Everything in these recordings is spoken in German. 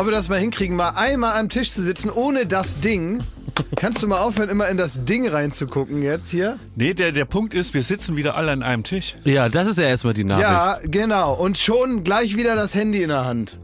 ob wir das mal hinkriegen, mal einmal am Tisch zu sitzen ohne das Ding. Kannst du mal aufhören, immer in das Ding reinzugucken jetzt hier? Nee, der, der Punkt ist, wir sitzen wieder alle an einem Tisch. Ja, das ist ja erstmal die Nachricht. Ja, genau. Und schon gleich wieder das Handy in der Hand.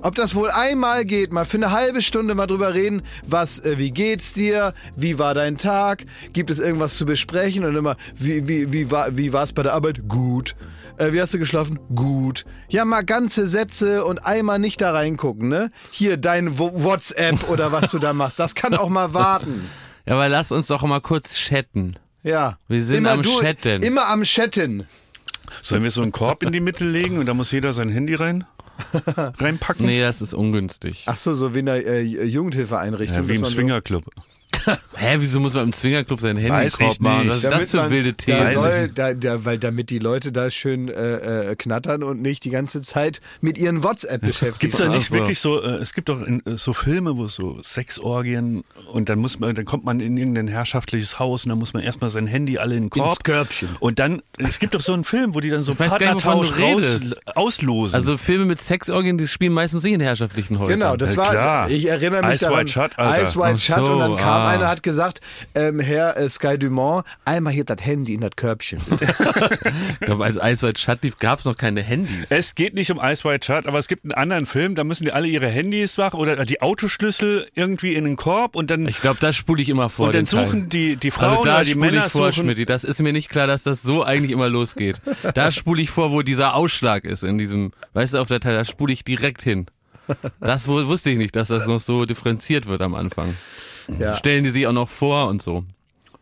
Ob das wohl einmal geht, mal für eine halbe Stunde mal drüber reden, was, äh, wie geht's dir, wie war dein Tag, gibt es irgendwas zu besprechen und immer, wie, wie, wie war, wie war's bei der Arbeit? Gut. Äh, wie hast du geschlafen? Gut. Ja, mal ganze Sätze und einmal nicht da reingucken, ne? Hier dein Wo- WhatsApp oder was du da machst, das kann auch mal warten. Ja, aber lass uns doch mal kurz chatten. Ja. Wir sind immer am du, Chatten. Immer am Chatten. Sollen wir so einen Korb in die Mitte legen und da muss jeder sein Handy rein reinpacken? Nee, das ist ungünstig. Ach so, so wie in der äh, Jugendhilfeeinrichtung. Ja, wie im man so- Swingerclub. Hä, wieso muss man im Swingerclub sein Handy Weiß ich machen? Was ist das für man- wilde da soll, da, da, weil damit die Leute da schön äh, äh, knattern und nicht die ganze Zeit mit ihren WhatsApp beschäftigt Gibt's da sind. nicht Ach so. wirklich so, äh, es gibt doch in, äh, so Filme, wo es so Sexorgien und dann muss man, dann kommt man in irgendein herrschaftliches Haus und dann muss man erstmal sein Handy alle in den Korb. Ins Körbchen. Und dann, es gibt doch so einen Film, wo die dann so weiß gar nicht, wovon du Partnertausch raus, redest. auslosen. Also Filme mit Sexorgien, die spielen meistens nicht in herrschaftlichen Häusern. Genau, das Ja, war, klar. ich erinnere mich Ice daran, White Shut, Alter. Ice White Ach Shut so, und dann kam ah. Einer, hat gesagt, ähm, Herr äh, Sky Dumont, einmal hier das Handy in das Körbchen. Ich glaube, als Ice White Shut lief, gab es noch keine Handys. es geht nicht um Ice White Shut, aber es gibt einen anderen Film, da müssen die alle ihre Handys machen oder die Autoschlüssel irgendwie in den Korb und dann, Ich glaube, das spule ich immer vor. und dann den Teil. suchen die, die Frauen also da oder die spule Männer ich vor, suchen, Schmidti. Das ist mir nicht klar, dass das so eigentlich immer losgeht. Da spule ich vor, wo dieser Ausschlag ist in diesem, weißt du, auf der Teil, da spule ich direkt hin. Das wusste ich nicht, dass das noch so differenziert wird am Anfang. Ja, Stellen die sich auch noch vor und so.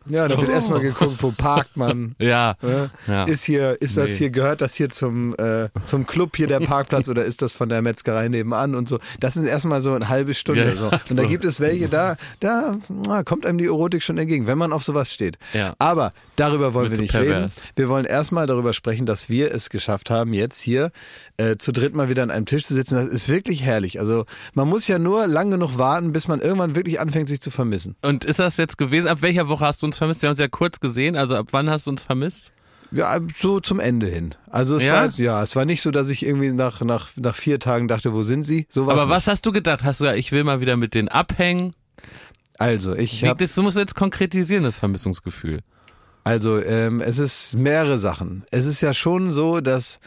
ja da wird erstmal geguckt, wo parkt man. Ja. Ne? ja. Ist hier, ist das Nee. hier, gehört das hier zum, äh, zum Club hier der Parkplatz oder ist das von der Metzgerei nebenan und so. Das ist erstmal so eine halbe Stunde Ja, so. Und da so. gibt es welche, da, da na, kommt einem die Erotik schon entgegen, wenn man auf sowas steht. Ja. Aber darüber wollen Wird wir nicht pervers. reden. Wir wollen erstmal darüber sprechen, dass wir es geschafft haben, jetzt hier äh, zu dritt mal wieder an einem Tisch zu sitzen. Das ist wirklich herrlich. Also man muss ja nur lang genug warten, bis man irgendwann wirklich anfängt, sich zu vermissen. Und ist das jetzt gewesen? Ab welcher Woche hast du uns vermisst? Wir haben uns ja kurz gesehen. Also ab wann hast du uns vermisst? Ja, so zum Ende hin. Also es Ja? war jetzt, ja, es war nicht so, dass ich irgendwie nach, nach, nach vier Tagen dachte, wo sind sie? So Aber nicht. was hast du gedacht? Hast du ja, ich will mal wieder mit denen abhängen? Also, ich habe das musst du jetzt konkretisieren, das Vermissungsgefühl. also ähm, es ist mehrere Sachen. Es ist ja schon so, dass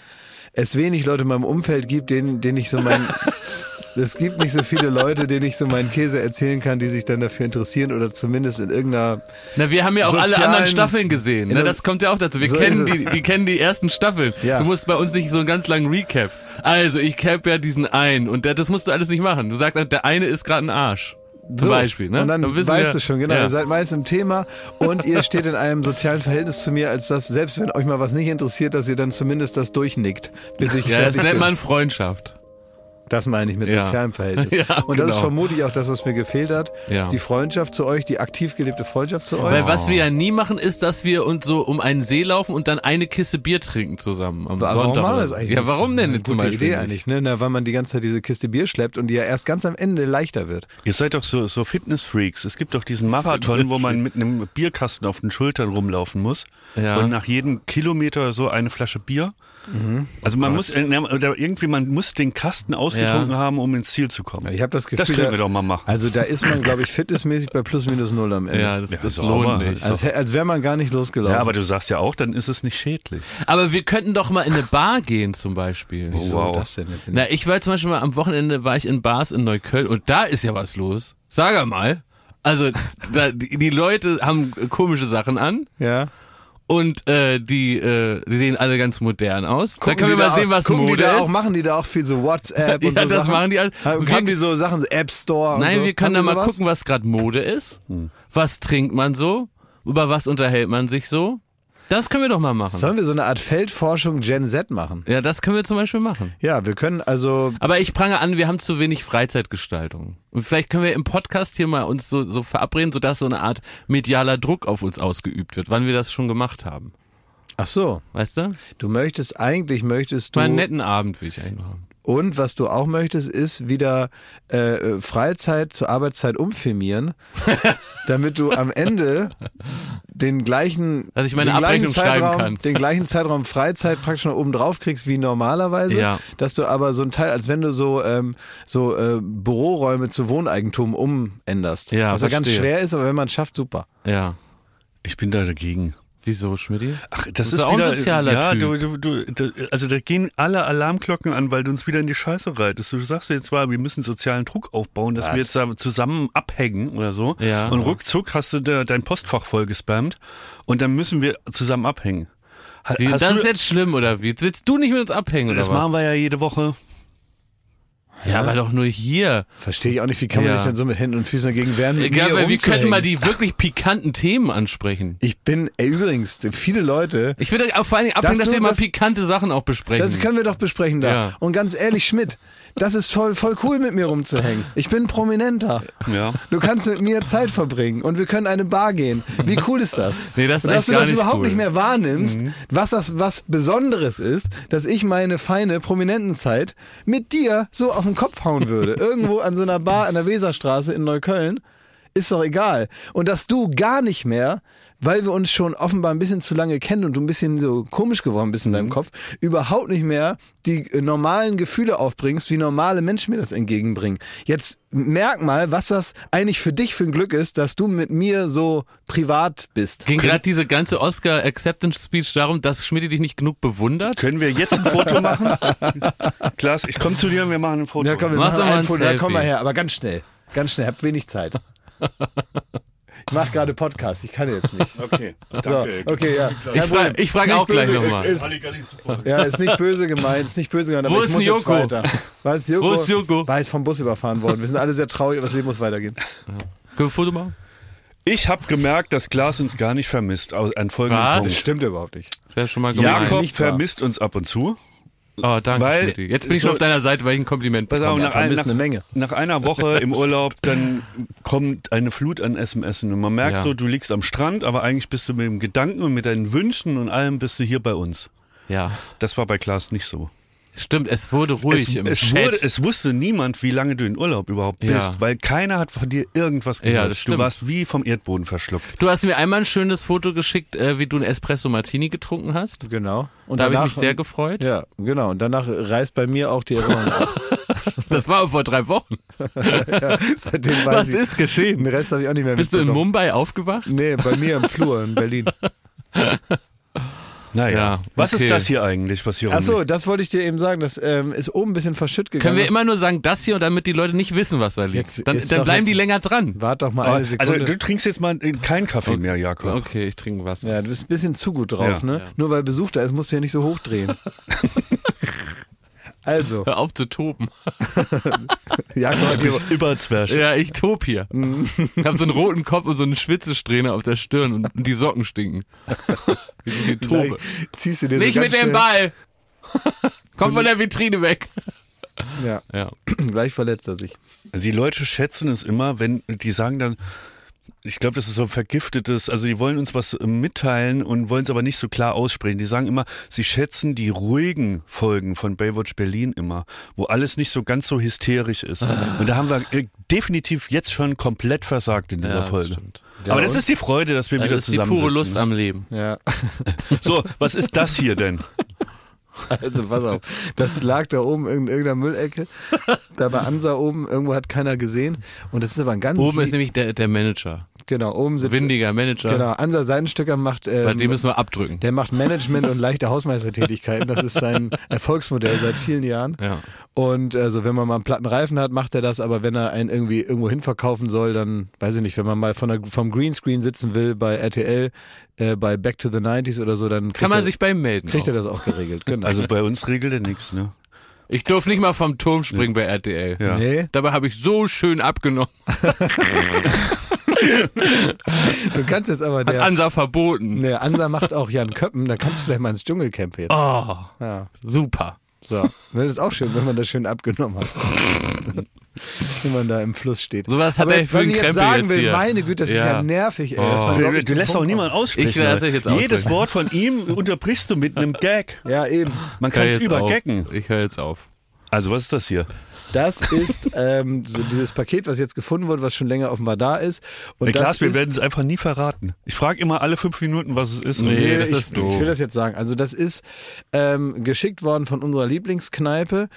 es wenig Leute in meinem Umfeld gibt, denen, denen ich so mein es gibt nicht so viele Leute, denen ich so meinen Käse erzählen kann, die sich dann dafür interessieren oder zumindest in irgendeiner Na, wir haben ja auch alle anderen Staffeln gesehen. Ne? Das kommt ja auch dazu. Wir So kennen die, wir kennen die ersten Staffeln. Ja. Du musst bei uns nicht so einen ganz langen Recap. Also, ich cap ja diesen einen und der, das musst du alles nicht machen. Du sagst, der eine ist gerade ein Arsch. Zum So, Beispiel, ne? Und dann wissen weißt wir- du schon, genau. Ja. Ihr seid meist im Thema und ihr steht in einem sozialen Verhältnis zu mir, als dass, selbst wenn euch mal was nicht interessiert, dass ihr dann zumindest das durchnickt, bis ich ja, das nennt bin. man Freundschaft. Das meine ich mit Ja. sozialem Verhältnis. Ja, und das ist genau. vermutlich auch das, was mir gefehlt hat. Ja. Die Freundschaft zu euch, die aktiv gelebte Freundschaft zu euch. Weil was wir ja nie machen, ist, dass wir uns so um einen See laufen und dann eine Kiste Bier trinken zusammen am warum Sonntag. machen wir oder das so. eigentlich? Ja, nicht? warum denn Eine zum gute Beispiel Idee nicht? eigentlich, ne? Na, weil man die ganze Zeit diese Kiste Bier schleppt und die ja erst ganz am Ende leichter wird. Ihr seid doch so, so Fitnessfreaks. Es gibt doch diesen Marathon, wo man mit einem Bierkasten auf den Schultern rumlaufen muss. Ja. Und nach jedem Kilometer so eine Flasche Bier. Also man muss, äh, irgendwie, man muss den Kasten ausgetrunken Ja. haben, um ins Ziel zu kommen. Ich habe das Gefühl, Das können da- wir doch mal machen. Also da ist man, glaube ich, fitnessmäßig bei plus minus null am Ende. Ja, das, Ja, das sauber. lohnt nicht. als als wäre man gar nicht losgelaufen. Ja, aber du sagst ja auch, dann ist es nicht schädlich. Aber wir könnten doch mal in eine Bar gehen zum Beispiel. Wieso wow. das denn jetzt? Na, ich war zum Beispiel mal am Wochenende war ich in Bars in Neukölln und da ist ja was los. Sag mal. Also da, die, die Leute haben komische Sachen an ja. Und äh, die, äh, die sehen alle ganz modern aus. da können wir mal sehen, was gucken Mode die da ist. auch, machen die da auch viel so WhatsApp und Ja, so das Sachen? machen die alle. Haben, Wir- haben die so Sachen, App Store und Nein, so? wir können da mal gucken, was gerade Mode ist. Was trinkt man so? Über was unterhält man sich so? Das können wir doch mal machen. Sollen wir so eine Art Feldforschung Gen Z machen? Ja, das können wir zum Beispiel machen. Ja, wir können also Aber ich prange an, wir haben zu wenig Freizeitgestaltung. Und vielleicht können wir im Podcast hier mal uns so, so verabreden, sodass so eine Art medialer Druck auf uns ausgeübt wird, wann wir das schon gemacht haben. Ach so, Weißt du? du möchtest eigentlich möchtest du Mal einen netten Abend will ich eigentlich haben. Und was du auch möchtest, ist wieder äh, Freizeit zur Arbeitszeit umfirmieren, damit du am Ende den gleichen, Dass ich meine den gleichen Zeitraum, kann. den gleichen Zeitraum Freizeit praktisch noch oben drauf kriegst wie normalerweise, Ja. dass du aber so ein Teil, als wenn du so ähm, so äh, Büroräume zu Wohneigentum umänderst. Ja, was ja ganz schwer ist, aber wenn man es schafft, super. Ja. Ich bin da dagegen. Wieso, Schmidti? Ach, das, bist ist auch ein wieder, sozialer ja, Typ. Du, du, du, also da gehen alle Alarmglocken an, weil du uns wieder in die Scheiße reitest. Du sagst jetzt zwar, wir müssen sozialen Druck aufbauen, dass Was? wir jetzt da zusammen abhängen oder so. Ja. Und ruckzuck hast du da dein Postfach voll gespammt und dann müssen wir zusammen abhängen. Hast das ist jetzt schlimm, oder wie? Jetzt willst du nicht mit uns abhängen, oder das was? machen wir ja jede Woche. Ja, aber doch nur hier. Verstehe ich auch nicht, wie kann man Ja. sich denn so mit Händen und Füßen dagegen wehren? mir weil wir könnten mal die wirklich pikanten Themen ansprechen. Ich bin, ey, übrigens, viele Leute, Ich würde auch vor allen Dingen abhängen, Dass dass, wir mal das- pikante Sachen auch besprechen. das können wir doch besprechen da. Ja. Und ganz ehrlich, Schmidt, das ist voll, voll cool mit mir rumzuhängen. Ich bin prominenter. Ja. Du kannst mit mir Zeit verbringen und wir können eine Bar gehen. Wie cool ist das? Nee, das ist und dass du das nicht überhaupt cool. Mhm. nicht mehr wahrnimmst, was das was Besonderes ist, dass ich meine feine Prominentenzeit mit dir so auf den Kopf hauen würde. Irgendwo an so einer Bar an der Weserstraße in Neukölln. Ist doch egal. Und dass du gar nicht mehr, weil wir uns schon offenbar ein bisschen zu lange kennen und du ein bisschen so komisch geworden bist in Mhm. deinem Kopf, überhaupt nicht mehr die äh, normalen Gefühle aufbringst, wie normale Menschen mir das entgegenbringen. Jetzt merk mal, was das eigentlich für dich für ein Glück ist, dass du mit mir so privat bist. Ging gerade diese ganze Oscar Acceptance Speech darum, dass Schmidt dich nicht genug bewundert? Können wir jetzt ein Foto machen? Klaas, ich komme zu dir und wir machen ein Foto. Ja, komm, wir Mach machen doch mal ein ein Foto. Ja, komm mal her, aber ganz schnell. Ganz schnell, hab wenig Zeit. Ich mache gerade Podcast, ich kann jetzt nicht. Okay, So, danke. okay, ja. Ich frage ich frag Ist auch nicht gleich böse, nochmal. Ist, ist, ja, ist nicht böse gemeint, ist nicht böse gemeint, aber Wo ich ist muss denn jetzt Joko? weiter. Ist Joko? Wo ist Joko? War jetzt vom Bus überfahren worden. Wir sind alle sehr traurig, aber das Leben muss weitergehen. Können wir ein Foto machen? Ich habe gemerkt, dass Klaas uns gar nicht vermisst. Aus- An folgendem Was? Das Punkt. stimmt überhaupt nicht. Das wäre schon mal gemein. Jakob nicht vermisst uns ab und zu. Oh, danke, Weil- Schmidti. Jetzt bin ich so- schon auf deiner Seite, weil ich ein Kompliment Pass auf, bekomme. nach, ein, vermisst nach, eine Menge. nach einer Woche im Urlaub, dann kommt eine Flut an SMS und man merkt Ja. so, du liegst am Strand, aber eigentlich bist du mit dem Gedanken und mit deinen Wünschen und allem bist du hier bei uns. Ja, Das war bei Klaas nicht so. Stimmt, es wurde ruhig es, im es, Chat. wurde, es wusste niemand, wie lange du in Urlaub überhaupt bist, Ja. weil keiner hat von dir irgendwas gehört. Ja, das du warst wie vom Erdboden verschluckt. du hast mir einmal ein schönes Foto geschickt, äh, wie du ein Espresso Martini getrunken hast. Genau. Und da habe ich mich sehr gefreut. Ja, genau. Und danach reißt bei mir auch die Erinnerung ab. Das war vor drei Wochen. ja, seitdem weiß Was ich, ist geschehen? Den Rest habe ich auch nicht mehr Bist du in. Mumbai aufgewacht? Nee, bei mir im Flur in Berlin. Naja, Ja, was okay. ist das hier eigentlich, was hier Achso, das wollte ich dir eben sagen. Das ähm, ist oben ein bisschen verschütt gegangen. Können wir immer nur sagen, das hier und damit die Leute nicht wissen, was da liegt. Jetzt dann dann bleiben jetzt- die länger dran. Wart doch mal Aber, eine Sekunde. also du trinkst jetzt mal keinen Kaffee mehr, Jakob. Okay, ich trinke was. ja, du bist ein bisschen zu gut drauf, Ja. ne? Nur weil Besuch da ist, musst du ja nicht so hochdrehen. also, Hör auf zu toben. Du bist Überzwerg. Ja, ich tob hier. Ich habe so einen roten Kopf und so eine Schwitzesträhne auf der Stirn und, und die Socken stinken. Wie Tobe. ziehst du dir Nicht so mit dem Ball! Komm von der Vitrine weg. Ja, Ja. gleich verletzt er sich. Also die Leute schätzen es immer, wenn die sagen dann, ich glaube, das ist so ein vergiftetes, also die wollen uns was äh, mitteilen und wollen es aber nicht so klar aussprechen. Die sagen immer, sie schätzen die ruhigen Folgen von Baywatch Berlin immer, wo alles nicht so ganz so hysterisch ist. Und da haben wir äh, definitiv jetzt schon komplett versagt in dieser Ja, das Folge. stimmt. aber das und? ist die Freude, dass wir Das wieder ist die zusammen pure Lust am Leben. Ja, So, was ist das hier denn? also pass auf. Das lag da oben in irgendeiner Müllecke. Da bei Ansa oben, irgendwo hat keiner gesehen. Und das ist aber ein ganz... Oben ist nämlich der, der Manager. Genau, oben sitzt... Windiger Manager. Genau, Ansa Seidenstücker macht... Ähm, Bei dem müssen wir abdrücken. Der macht Management und leichte Hausmeistertätigkeiten. Das ist sein Erfolgsmodell seit vielen Jahren. Ja. Und also wenn man mal einen platten Reifen hat, macht er das. Aber wenn er einen irgendwie irgendwo hin verkaufen soll, dann weiß ich nicht, wenn man mal von der, vom Greenscreen sitzen will bei RTL, äh, bei Back to the 90s oder so, dann kriegt, Kann man er, sich bei ihm melden. kriegt er auch. das auch geregelt. Genau. Also bei uns regelt er nichts, ne? Ich durfte nicht mal vom Turm springen bei RTL. Ja. nee, Dabei habe ich so schön abgenommen. du kannst jetzt aber Hat der, Ansa verboten. der Ansa macht auch Jan Köppen, da kannst du vielleicht mal ins Dschungelcamp jetzt. Oh, Ja, super. so. Das ist auch schön, wenn man das schön abgenommen hat. wenn man da im Fluss steht. Sowas hat aber er jetzt, was ich jetzt Krempel sagen jetzt will, hier. meine Güte, das ist ja Ja. nervig, ey. Oh. Du, du lässt auch niemand aussprechen. Ich lasse jetzt aussprechen. Jedes Wort von ihm unterbrichst du mit einem Gag. Ja, eben. Man kann es jetzt übergaggen. Ich höre jetzt auf. Also was ist das hier? Das ist ähm, so dieses Paket, was jetzt gefunden wurde, was schon länger offenbar da ist. Und das Klaas, wir werden es einfach nie verraten. Ich frage immer alle fünf Minuten, was es ist. Nee, das ich, ist doof. ich will das jetzt sagen. Also das ist ähm, geschickt worden von unserer Lieblingskneipe,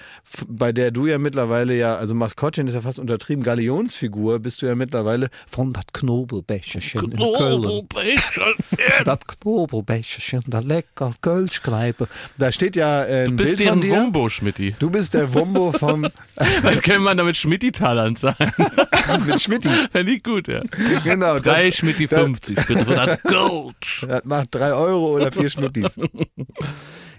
bei der du ja mittlerweile ja, also Maskottchen ist ja fast untertrieben, Galionsfigur bist du ja mittlerweile von das Knobelbecherchen in Köln. Das Knobelbecherchen, der lecker Kölschkneipe. Da steht ja äh, ein Du bist Bild von deren dir. Wumbo, Schmidti. Du bist der Wumbo vom Dann können wir damit Schmidti-Talern sein. mit Schmitti. Fände ich gut, ja. Genau. Drei das, Schmidti 50, bitte für das Gold. das macht drei Euro oder vier Schmittis.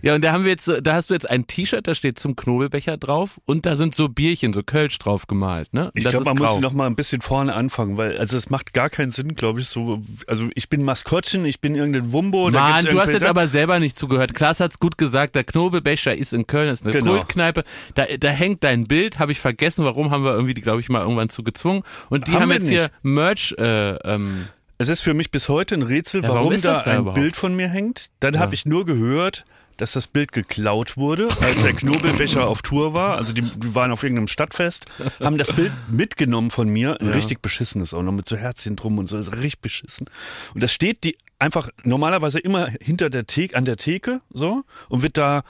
Ja, und da haben wir jetzt, da hast du jetzt ein T-Shirt, da steht zum Knobelbecher drauf und da sind so Bierchen, so Kölsch drauf gemalt, ne? Und Ich glaube, man ist muss grau. noch mal ein bisschen vorne anfangen, weil also es macht gar keinen Sinn, glaube ich, so also ich bin Maskottchen, ich bin irgendein Wumbo, Mann, du hast jetzt aber selber nicht zugehört. Klaas hat's gut gesagt, der Knobelbecher ist in Köln, ist eine Genau. Kultkneipe. Da, da hängt dein Bild, habe ich vergessen, warum haben wir irgendwie, glaube ich, mal irgendwann zu gezwungen. Und die Haben haben, jetzt hier Merch, äh, ähm, Es ist für mich bis heute ein Rätsel, Ja, warum warum, da da ein überhaupt? Bild von mir hängt. Dann Ja. habe ich nur gehört, dass das Bild geklaut wurde, als der Knobelbecher auf Tour war. Also die, die waren auf irgendeinem Stadtfest, haben das Bild mitgenommen von mir. Ein richtig beschissenes auch noch mit so Herzchen drum und so. Das ist richtig beschissen. Und das steht die einfach normalerweise immer hinter der Theke, an der Theke so und wird da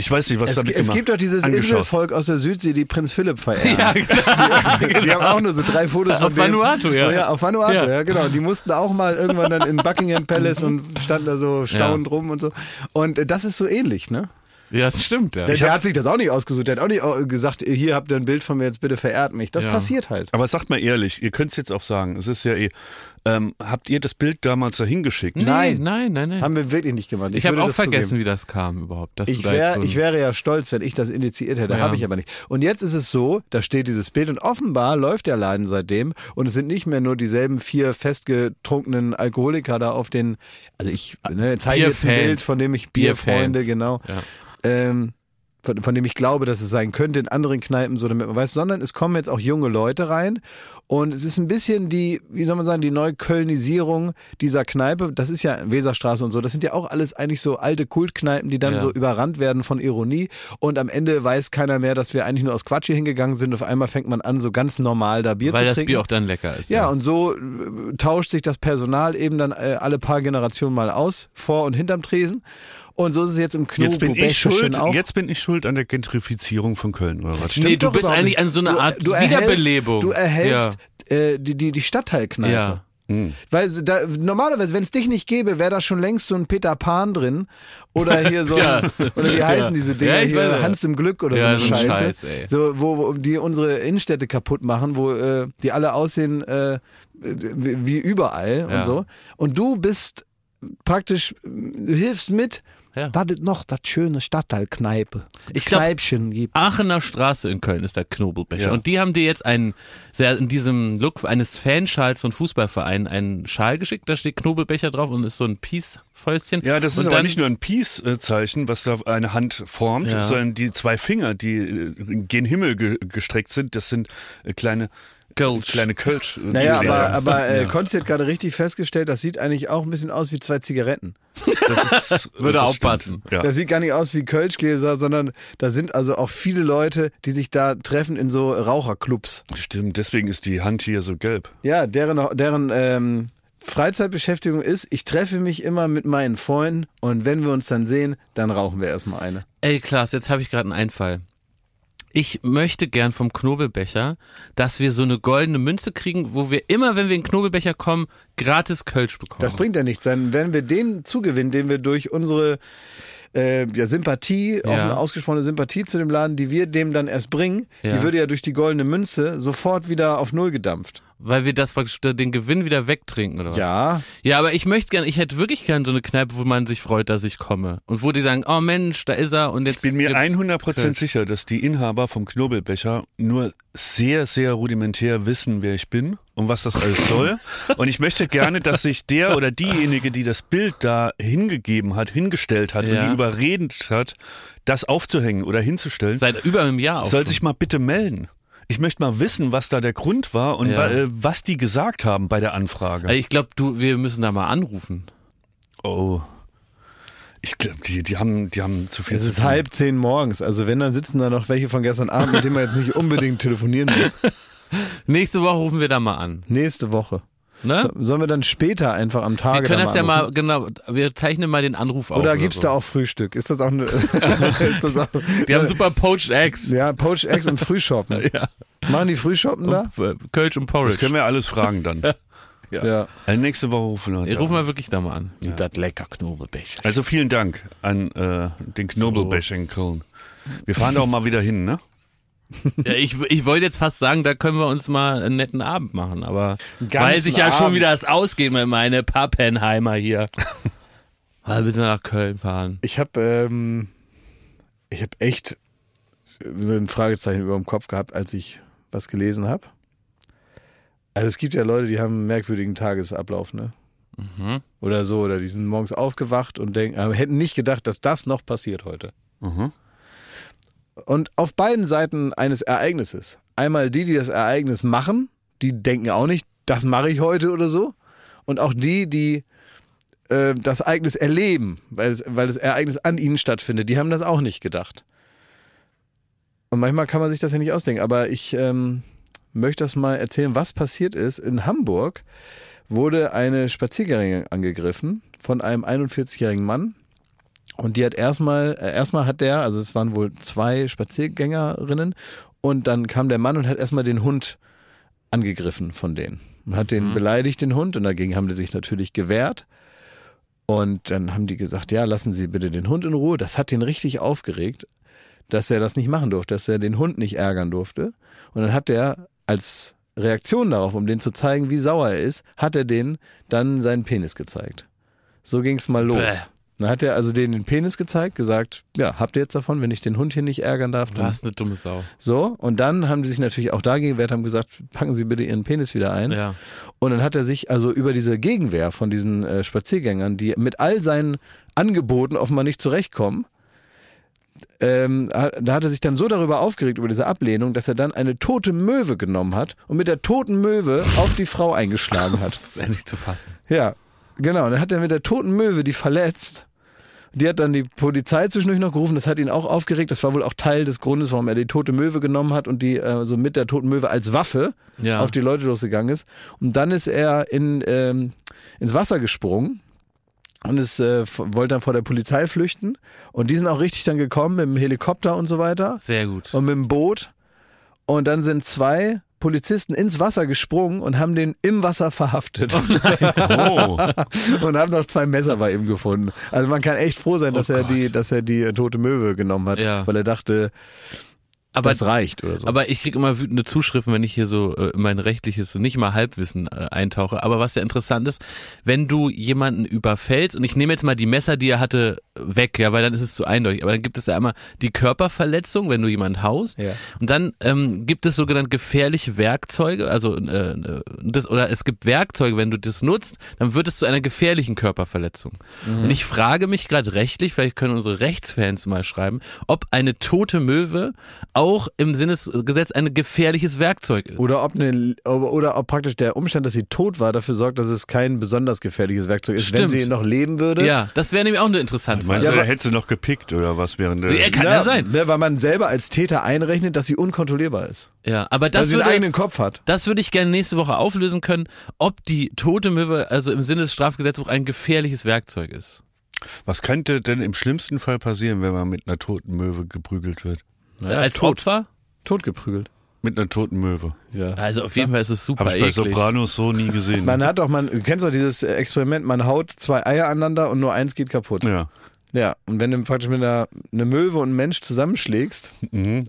ich weiß nicht, was Es, damit es gibt doch dieses angeschaut. Inselvolk aus der Südsee, die Prinz Philipp verehren. ja, genau. Die haben auch nur so drei Fotos von Auf denen. Vanuatu, ja. Ja, auf Vanuatu, ja. Ja. genau. Die mussten auch mal irgendwann dann in Buckingham Palace und standen da so staunend rum und so. Und äh, das ist so ähnlich, ne? Ja, das stimmt, ja. Der, der hat sich das auch nicht ausgesucht. Der hat auch nicht äh, gesagt, hier habt ihr ein Bild von mir, jetzt bitte verehrt mich. Das Ja. passiert halt. Aber sagt mal ehrlich, ihr könnt es jetzt auch sagen, es ist ja eh, ähm, habt ihr das Bild damals dahin geschickt? Nee, Nein. nein, nein, nein. Haben wir wirklich nicht gemacht. ich habe würde auch vergessen, zugeben. wie das kam überhaupt. Dass Ich, du da jetzt wär, so ich wäre ja stolz, wenn ich das initiiert hätte. Ja. Habe ich aber nicht. Und jetzt ist es so, da steht dieses Bild und offenbar läuft der Laden seitdem und es sind nicht mehr nur dieselben vier festgetrunkenen Alkoholiker da auf den, also ich ne, zeige jetzt ein Bierfans. Bild, von dem ich Bierfans. Bierfreunde, genau, Ja. Ähm, von, von dem ich glaube, dass es sein könnte in anderen Kneipen, so damit man weiß, sondern es kommen jetzt auch junge Leute rein und es ist ein bisschen die, wie soll man sagen, die Neuköllnisierung dieser Kneipe. Das ist ja Weserstraße und so. Das sind ja auch alles eigentlich so alte Kultkneipen, die dann Ja. so überrannt werden von Ironie und am Ende weiß keiner mehr, dass wir eigentlich nur aus Quatsch hier hingegangen sind. Auf einmal fängt man an, so ganz normal da Bier Weil zu das trinken. Bier auch dann lecker ist. Ja, und so äh, tauscht sich das Personal eben dann äh, alle paar Generationen mal aus, vor und hinterm Tresen. Und so ist es jetzt im Knobo Jetzt bin ich schuld, auch. jetzt bin ich schuld an der Gentrifizierung von Köln, oder was? Nee, du bist eigentlich an so einer Art erhältst- Wiederbelebung. Du erhältst äh, die, die, die Stadtteilkneipe. Ja. Hm. Weil da, normalerweise, wenn es dich nicht gäbe, wäre da schon längst so ein Peter Pan drin. Oder hier so, Ja. oder wie heißen Ja. diese Dinger Ja, hier, ja. Hans im Glück oder Ja, so so eine ein Scheiße. Scheiß, ey. So, wo, wo die unsere Innenstädte kaputt machen, wo äh, die alle aussehen äh, wie, wie überall Ja. und so. Und du bist praktisch, du hilfst mit, Ja. dass es noch das schöne Stadtteilkneipe, Ich glaub- Kneipchen gibt. Aachener Straße in Köln ist der Knobelbecher. Ja. Und die haben dir jetzt einen, sehr in diesem Look eines Fanschals von Fußballvereinen einen Schal geschickt. Da steht Knobelbecher drauf und ist so ein Peace-Fäustchen. Ja, das ist und aber dann, nicht nur ein Peace-Zeichen, was da eine Hand formt, Ja. sondern die zwei Finger, die äh, gen Himmel ge gestreckt sind, das sind äh, kleine Kölsch. kleine Kölsch. äh, Naja, aber, aber äh, Ja. Konzi hat gerade richtig festgestellt, das sieht eigentlich auch ein bisschen aus wie zwei Zigaretten. das ist, Würde das aufpassen. Ja. Das sieht gar nicht aus wie Kölschgläser, sondern da sind also auch viele Leute, die sich da treffen in so Raucherclubs. Stimmt, deswegen ist die Hand hier so gelb. Ja, deren, deren ähm, Freizeitbeschäftigung ist, ich treffe mich immer mit meinen Freunden und wenn wir uns dann sehen, dann rauchen wir erstmal eine. Ey, Klaas, jetzt habe ich gerade einen Einfall. Ich möchte gern vom Knobelbecher, dass wir so eine goldene Münze kriegen, wo wir immer, wenn wir in den Knobelbecher kommen, gratis Kölsch bekommen. Das bringt ja nichts. Dann werden wir den zugewinnen, den wir durch unsere äh, ja, Sympathie, auch Ja. eine ausgesprochene Sympathie zu dem Laden, die wir dem dann erst bringen, Ja. die würde ja durch die goldene Münze sofort wieder auf Null gedampft. Weil wir das praktisch den Gewinn wieder wegtrinken, oder was? Ja, Ja, aber ich möchte gern, ich hätte wirklich gern so eine Kneipe, wo man sich freut, dass ich komme. Und wo die sagen, oh Mensch, da ist er und jetzt. Ich bin mir gibt's 100% Kölsch. sicher, dass die Inhaber vom Knobelbecher nur sehr, sehr rudimentär wissen, wer ich bin und was das alles soll. Und ich möchte gerne, dass sich der oder diejenige, die das Bild da hingegeben hat, hingestellt hat und Ja. die überredet hat, das aufzuhängen oder hinzustellen, Seit über einem Jahr soll schon. sich mal bitte melden. Ich möchte mal wissen, was da der Grund war und Ja. äh, was die gesagt haben bei der Anfrage. Also ich glaube, du, wir müssen da mal anrufen. Oh. Ich glaube, die, die, haben, die haben zu viel Es zu ist tun. halb zehn morgens. Also wenn, dann sitzen da noch welche von gestern Abend, mit denen man jetzt nicht unbedingt telefonieren muss. Nächste Woche rufen wir da mal an. Nächste Woche. Ne? So, sollen wir dann später einfach am Tage wir können da das ja mal, genau, wir zeichnen mal den Anruf auf. Oder gibt's so. da auch Frühstück? Ist das auch eine. ist das auch, Die haben super Poached Eggs. Ja, Poached Eggs und Frühschoppen. Ja. Machen die Frühschoppen da? Und, äh, Kölsch und Porridge. Das können wir alles fragen dann. Ja. Also nächste Woche rufen wir. Wir da rufen wir wirklich da mal an. Das lecker Knobelbecher. Also vielen Dank an äh, den Knobelbecher in Köln. Wir fahren da auch mal wieder hin, ne? Ja, ich, ich wollte jetzt fast sagen, da können wir uns mal einen netten Abend machen, aber weiß ich ja schon, Abend. wie das ausgeht mit meine Pappenheimer hier. Wir sind nach Köln fahren. Ich habe ähm, ich habe echt so ein Fragezeichen über dem Kopf gehabt, als ich was gelesen habe. Also es gibt ja Leute, die haben einen merkwürdigen Tagesablauf, ne? Mhm. Oder so, oder die sind morgens aufgewacht und denken, äh, hätten nicht gedacht, dass das noch passiert heute. Mhm. Und auf beiden Seiten eines Ereignisses. Einmal die, die das Ereignis machen, die denken auch nicht, das mache ich heute oder so. Und auch die, die äh, das Ereignis erleben, weil, es, weil das Ereignis an ihnen stattfindet, die haben das auch nicht gedacht. Und manchmal kann man sich das ja nicht ausdenken. Aber ich ähm, möchte das mal erzählen, was passiert ist. In Hamburg wurde eine Spaziergängerin angegriffen von einem 41-jährigen Mann. Und die hat erstmal, äh, erstmal hat der, also es waren wohl zwei Spaziergängerinnen, und dann kam der Mann und hat erstmal den Hund angegriffen von denen. Und hat den beleidigt, den Hund, und dagegen haben die sich natürlich gewehrt. Und dann haben die gesagt, ja, lassen Sie bitte den Hund in Ruhe. Das hat den richtig aufgeregt, dass er das nicht machen durfte, dass er den Hund nicht ärgern durfte. Und dann hat er als Reaktion darauf, um den zu zeigen, wie sauer er ist, hat er den dann seinen Penis gezeigt. So ging's mal los. Bäh. Dann hat er also denen den Penis gezeigt, gesagt, ja, habt ihr jetzt davon, wenn ich den Hund hier nicht ärgern darf, Du hast eine dumme Sau. so. Und dann haben die sich natürlich auch dagegen gewehrt, haben gesagt, packen Sie bitte Ihren Penis wieder ein. Ja. Und dann hat er sich also über diese Gegenwehr von diesen äh, Spaziergängern, die mit all seinen Angeboten offenbar nicht zurechtkommen, ähm, da hat er sich dann so darüber aufgeregt, über diese Ablehnung, dass er dann eine tote Möwe genommen hat und mit der toten Möwe auf die Frau eingeschlagen hat. Das ist endlich zu fassen. Ja, genau. Und dann hat er mit der toten Möwe die verletzt. Die hat dann die Polizei zwischendurch noch gerufen. Das hat ihn auch aufgeregt. Das war wohl auch Teil des Grundes, warum er die tote Möwe genommen hat und die äh, so mit der toten Möwe als Waffe Ja. auf die Leute losgegangen ist. Und dann ist er in, ähm, ins Wasser gesprungen und ist, äh, wollte dann vor der Polizei flüchten. Und die sind auch richtig dann gekommen mit dem Helikopter und so weiter Sehr gut. und mit dem Boot. Und dann sind zwei Polizisten ins Wasser gesprungen und haben den im Wasser verhaftet. Oh, und haben noch zwei Messer bei ihm gefunden. Also man kann echt froh sein, dass Oh er die, Gott. dass er die äh, tote Möwe genommen hat, Ja. weil er dachte, Aber das reicht oder so. Aber ich krieg immer wütende Zuschriften, wenn ich hier so äh, in mein rechtliches, nicht mal Halbwissen äh, eintauche. Aber was ja interessant ist, wenn du jemanden überfällst, und ich nehme jetzt mal die Messer, die er hatte, weg, ja, weil dann ist es zu eindeutig. Aber dann gibt es ja einmal die Körperverletzung, wenn du jemanden haust. Ja. Und dann ähm, gibt es sogenannte gefährliche Werkzeuge, also äh, das, oder es gibt Werkzeuge, wenn du das nutzt, dann wird es zu einer gefährlichen Körperverletzung. Mhm. Und ich frage mich gerade rechtlich, vielleicht können unsere Rechtsfans mal schreiben, ob eine tote Möwe auch im Sinnesgesetz ein gefährliches Werkzeug ist. Oder ob, eine, oder ob praktisch der Umstand, dass sie tot war, dafür sorgt, dass es kein besonders gefährliches Werkzeug ist. Wenn Stimmt. sie noch leben würde. Ja, das wäre nämlich auch eine interessante meinst Frage. du, aber- er hätte sie noch gepickt oder was während der... Ja, kann ja sein. ne, Weil man selber als Täter einrechnet, dass sie unkontrollierbar ist. Ja, aber Dass das sie einen würde, eigenen Kopf hat. das würde ich gerne nächste Woche auflösen können, ob die tote Möwe also im Sinne des Strafgesetzbuchs ein gefährliches Werkzeug ist. Was könnte denn im schlimmsten Fall passieren, wenn man mit einer toten Möwe geprügelt wird? Naja, Als tot. Opfer? Totgeprügelt. Mit einer toten Möwe. Ja. Also auf jeden Fall ist es super Habe ich bei eklig. Sopranos so nie gesehen. Man hat doch, man, du kennst doch dieses Experiment, man haut zwei Eier aneinander und nur eins geht kaputt. ja. Ja, und wenn du praktisch mit einer eine Möwe und einem Mensch zusammenschlägst, Mhm.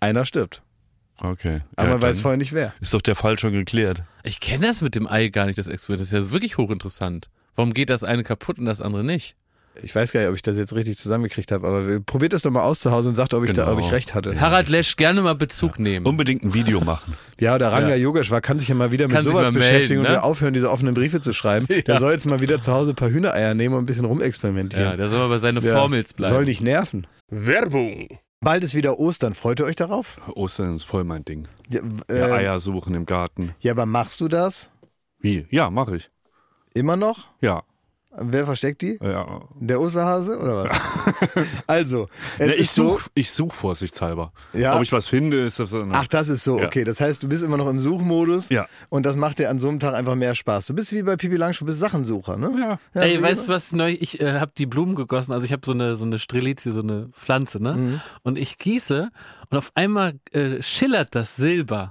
einer stirbt. Okay. Aber ja, man weiß vorher nicht wer. Ist doch der Fall schon geklärt. Ich kenne das mit dem Ei gar nicht, das Experiment. Das ist ja wirklich hochinteressant. Warum geht das eine kaputt und das andere nicht? Ich weiß gar nicht, ob ich das jetzt richtig zusammengekriegt habe, aber wir- probiert es doch mal aus zu Hause und sagt, ob ich, da, Genau. ob ich recht hatte. Harald Lesch, gerne mal Bezug nehmen. Unbedingt ein Video machen. Ja, der Ranga Ja. Yogeshwar kann sich ja mal wieder mit Kann sich sowas melden, beschäftigen und ne? wir aufhören, diese offenen Briefe zu schreiben. Der soll jetzt mal wieder zu Hause ein paar Hühnereier nehmen und ein bisschen rumexperimentieren. ja, der soll mal bei seine Formels bleiben. Soll nicht nerven. Werbung. Bald ist wieder Ostern. Freut ihr euch darauf? Ostern ist voll mein Ding. Ja, Ja, äh, Eier suchen im Garten. ja aber machst du das Wie? Ja, mache ich. immer noch? Ja. Wer versteckt die? Ja. Der Osterhase oder was? also, es Ja, ich so. suche ich such vorsichtshalber. Ja. Ob ich was finde, ist das so. ne? Ach, das ist so, Ja. okay. Das heißt, du bist immer noch im Suchmodus Ja. und das macht dir an so einem Tag einfach mehr Spaß. Du bist wie bei Pipi Langstrumpf, du bist Sachensucher, ne? Ja. Ey, wie weißt du was neu? Ich äh, habe die Blumen gegossen. Also ich habe so eine so eine Strelizie, so eine Pflanze, ne? Mhm. Und ich gieße und auf einmal äh, schillert das Silber.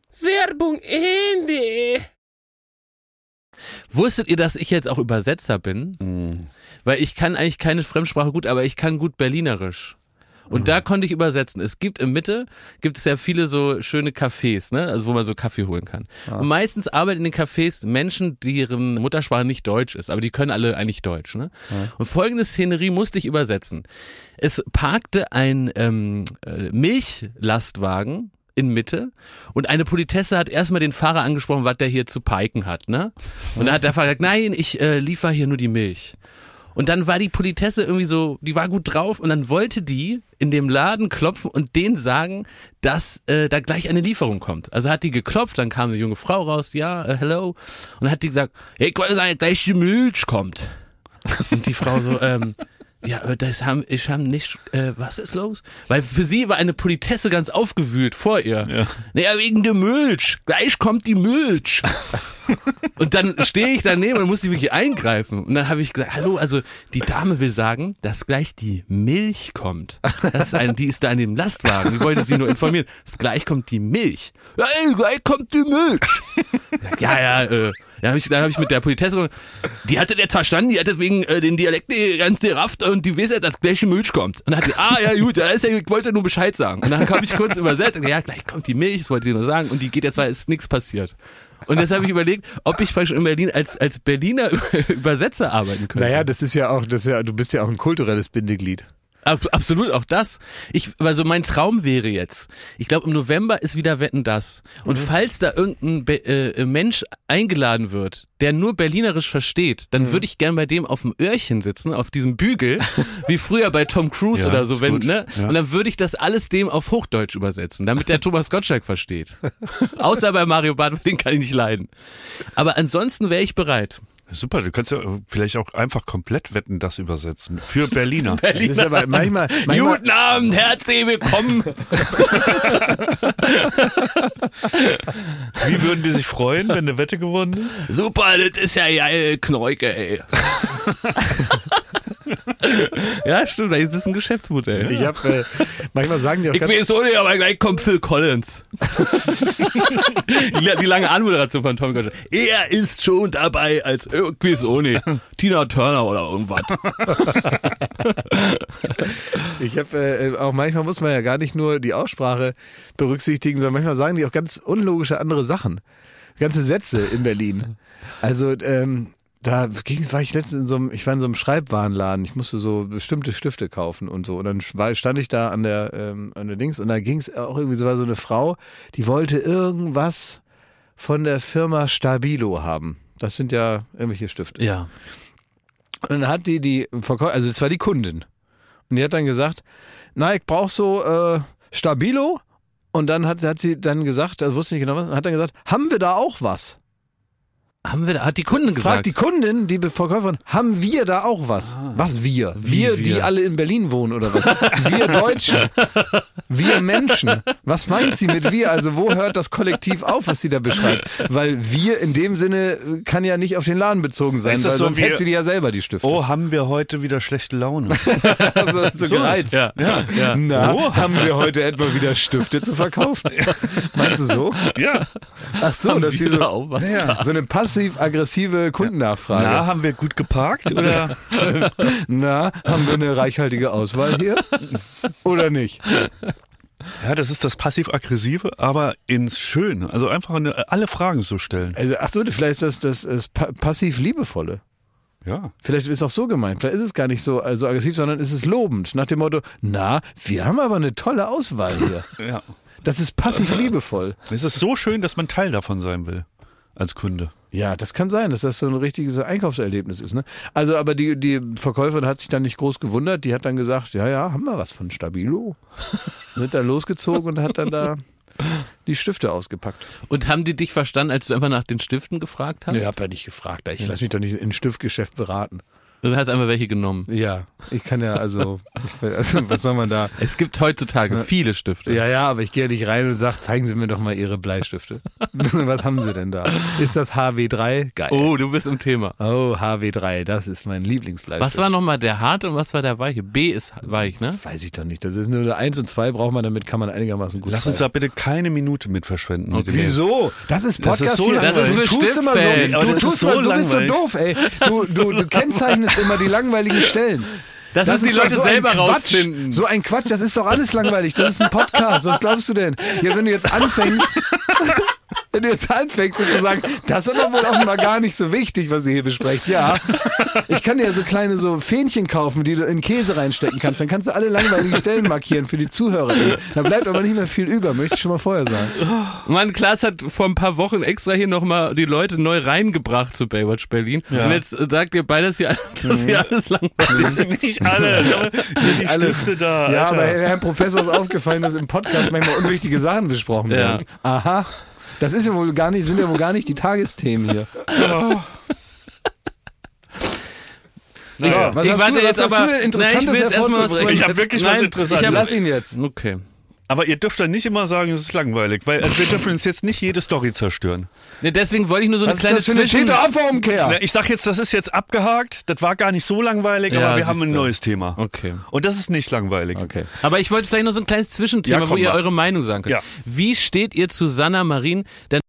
Werbung Ende. Wusstet ihr, dass ich jetzt auch Übersetzer bin? Mhm. Weil ich kann eigentlich keine Fremdsprache gut, aber ich kann gut Berlinerisch. Und da konnte ich übersetzen. Es gibt in Mitte, gibt es ja viele so schöne Cafés, ne? Also wo man so Kaffee holen kann. Und meistens arbeiten in den Cafés Menschen, deren Muttersprache nicht Deutsch ist, aber die können alle eigentlich Deutsch, ne? Und folgende Szenerie musste ich übersetzen. Es parkte ein ähm, äh, Milchlastwagen in Mitte und eine Politesse hat erstmal den Fahrer angesprochen, was der hier zu piken hat, ne? Und dann hat der Fahrer gesagt, nein, ich äh, liefer hier nur die Milch. Und dann war die Politesse irgendwie so, die war gut drauf und dann wollte die in dem Laden klopfen und denen sagen, dass äh, da gleich eine Lieferung kommt. Also hat die geklopft, dann kam eine junge Frau raus, ja, äh, hello. Und dann hat die gesagt, hey, gleich die Milch kommt. Und die Frau so, ähm, ja, aber das haben, ich habe nicht, äh, was ist los? Weil für sie war eine Politesse ganz aufgewühlt vor ihr. Ja. Naja, wegen der Milch. Gleich kommt die Milch. Und dann stehe ich daneben und muss die wirklich eingreifen. Und dann habe ich gesagt, hallo, also die Dame will sagen, dass gleich die Milch kommt. Das ist ein, die ist da in dem Lastwagen. Die wollte sie nur informieren. Dass gleich kommt die Milch. Ja, ey, gleich kommt die Milch. Ich Ja, ja, äh. Dann habe ich, dann hab ich mit der Politesse, die hatte jetzt verstanden, die hat deswegen äh, den Dialekt äh, ganz gerafft und die weiß ja, dass gleich die Milch kommt. Und dann hat die, ah ja gut, ja, ist ja, ich wollte nur Bescheid sagen. Und dann habe ich kurz übersetzt, und, ja gleich kommt die Milch, das wollte sie nur sagen und die geht jetzt, weil ist nichts passiert. Und jetzt habe ich überlegt, ob ich praktisch in Berlin als, als Berliner Übersetzer arbeiten könnte. Naja, das ist ja auch, das ist ja, du bist ja auch ein kulturelles Bindeglied. Ab, absolut, auch das. Ich, also mein Traum wäre jetzt, ich glaube im November ist wieder Wetten das. Und falls da irgendein Be äh, Mensch eingeladen wird, der nur Berlinerisch versteht, dann würde ich gern bei dem auf dem Öhrchen sitzen, auf diesem Bügel, wie früher bei Tom Cruise Ja, oder so, wenn, gut. ne? Ja. Und dann würde ich das alles dem auf Hochdeutsch übersetzen, damit der Thomas Gottschalk versteht. Außer bei Mario Barth, den kann ich nicht leiden. Aber ansonsten wäre ich bereit. Super, du kannst ja vielleicht auch einfach komplett wetten, das übersetzen. Für Berliner. Das ist aber manchmal, manchmal Guten Abend, herzlich willkommen. Wie würden die sich freuen, wenn eine Wette gewonnen ist? Super, das ist ja geil, Knäuke, ey. Ja, stimmt, da ist es ein Geschäftsmodell. Ich habe äh, manchmal sagen die auch Ich ganz, weiß ohne, aber gleich kommt Phil Collins. die, die lange Anmoderation von Tom Gottschalk. Er ist schon dabei als äh, ich weiß ohne Tina Turner oder irgendwas. ich habe äh, auch manchmal muss man ja gar nicht nur die Aussprache berücksichtigen, sondern manchmal sagen die auch ganz unlogische andere Sachen, ganze Sätze in Berlin. Also ähm, da ging's, war ich letztens in so einem, ich war in so einem Schreibwarenladen, ich musste so bestimmte Stifte kaufen und so. Und dann war, stand ich da an der, ähm, an der Dings und da ging's auch irgendwie, so war so eine Frau, die wollte irgendwas von der Firma Stabilo haben. Das sind ja irgendwelche Stifte. Ja. Und dann hat die die Verkäufer, also es war die Kundin. Und die hat dann gesagt, na, ich brauche so äh, Stabilo. Und dann hat, hat sie dann gesagt, also wusste nicht genau was, hat dann gesagt, haben wir da auch was? Haben wir da, hat die Kunden gesagt. Fragt die Kundin, die Verkäuferin, haben wir da auch was? was wir? Wir, die wir? alle in Berlin wohnen oder was? wir Deutsche. Wir Menschen. Was meint sie mit wir? Also wo hört das Kollektiv auf, was sie da beschreibt? Weil wir in dem Sinne äh, kann ja nicht auf den Laden bezogen sein, Ist das weil so sonst wie- hätte sie die ja selber die Stifte. Oh, haben wir heute wieder schlechte Laune? so, so gereizt. Ja, ja, ja. Na, Oh. haben wir heute etwa wieder Stifte zu verkaufen? Meinst du so? ja. Ach so, Haben dass sie so, da auch was ja, so eine passiv-aggressive Kundennachfrage. Na, haben wir gut geparkt? Oder? Na, haben wir eine reichhaltige Auswahl hier? Oder nicht? Ja, das ist das passiv-aggressive, aber ins Schön. Also einfach eine, alle Fragen so stellen. Also, ach so, vielleicht ist das, das, das pa- passiv-liebevolle. Ja. Vielleicht ist auch so gemeint. Vielleicht ist es gar nicht so also aggressiv, sondern ist es lobend. Nach dem Motto, na, wir haben aber eine tolle Auswahl hier. ja. Das ist passiv-liebevoll. Es ist so schön, dass man Teil davon sein will. Als Kunde. Ja, das kann sein, dass das so ein richtiges Einkaufserlebnis ist. Ne? Also, aber die, die Verkäuferin hat sich dann nicht groß gewundert. Die hat dann gesagt, ja, ja, haben wir was von Stabilo. Sind dann losgezogen und hat dann da die Stifte ausgepackt. Und haben die dich verstanden, als du einfach nach den Stiften gefragt hast? Ich habe ja nicht gefragt. Ich lass mich doch nicht in Stiftgeschäft beraten. Du hast einfach welche genommen. Ja, ich kann ja also, ich, also was soll man da? Es gibt heutzutage viele Stifte. Ja, ja, aber ich gehe ja nicht rein und sage, zeigen Sie mir doch mal Ihre Bleistifte. was haben Sie denn da? Ist das HW3? Geil. Oh, du bist im Thema. Oh, HW3, das ist mein Lieblingsbleistift. Was war nochmal der harte und was war der weiche? B ist weich, ne? Weiß ich doch nicht. Das ist nur eine 1 und 2 braucht man, damit kann man einigermaßen gut Lass uns da bitte keine Minute mit verschwenden. dem- Wieso? Das ist Podcast Das ist so hier. langweilig. du Das ist für tust immer so, du, das tust ist so mal, du bist so doof, ey. Du, du, du kennzeichnest immer die langweiligen Stellen. Das, müssen die Leute so selber rausfinden. So ein Quatsch, das ist doch alles langweilig. Das ist ein Podcast. Was glaubst du denn? Ja, wenn du jetzt anfängst, wenn du jetzt anfängst und zu sagen, das ist aber wohl auch mal gar nicht so wichtig, was ihr hier besprecht. Ja, ich kann dir ja so kleine so Fähnchen kaufen, die du in Käse reinstecken kannst. Dann kannst du alle langweiligen Stellen markieren für die Zuhörer. Da bleibt aber nicht mehr viel über, möchte ich schon mal vorher sagen. Mann, Klaas hat vor ein paar Wochen extra hier nochmal die Leute neu reingebracht zu Baywatch Berlin. Ja. Und jetzt äh, sagt ihr beide, dass hier, dass hier alles langweilig ist. Nicht alle. aber Hier die Alle. Stifte da. Ja, Alter. aber Herrn Professor ist aufgefallen, dass im Podcast manchmal unwichtige Sachen besprochen werden. Aha. Das ist ja wohl gar nicht, sind ja wohl gar nicht die Tagesthemen hier. Naja. Was ich hast warte du, was jetzt hast aber, du denn nein, ich will Interessantes jetzt erstmal was? Ich hab wirklich was Nein, Interessantes. ich hab- Lass ihn jetzt. Okay. Aber ihr dürft dann nicht immer sagen, es ist langweilig, weil also wir dürfen uns jetzt nicht jede Story zerstören. Ne, deswegen wollte ich nur so eine Was ist kleine das für eine Zwischen... Täter-Opfer-Umkehr? Na, ich sag jetzt, das ist jetzt abgehakt, das war gar nicht so langweilig, Ja, aber wir haben ein siehste. neues Thema. Okay. Und das ist nicht langweilig. Okay. Aber ich wollte vielleicht noch so ein kleines Zwischenthema, Ja, komm, wo ihr mach. eure Meinung sagen könnt. Ja. Wie steht ihr zu Sanna Marin, der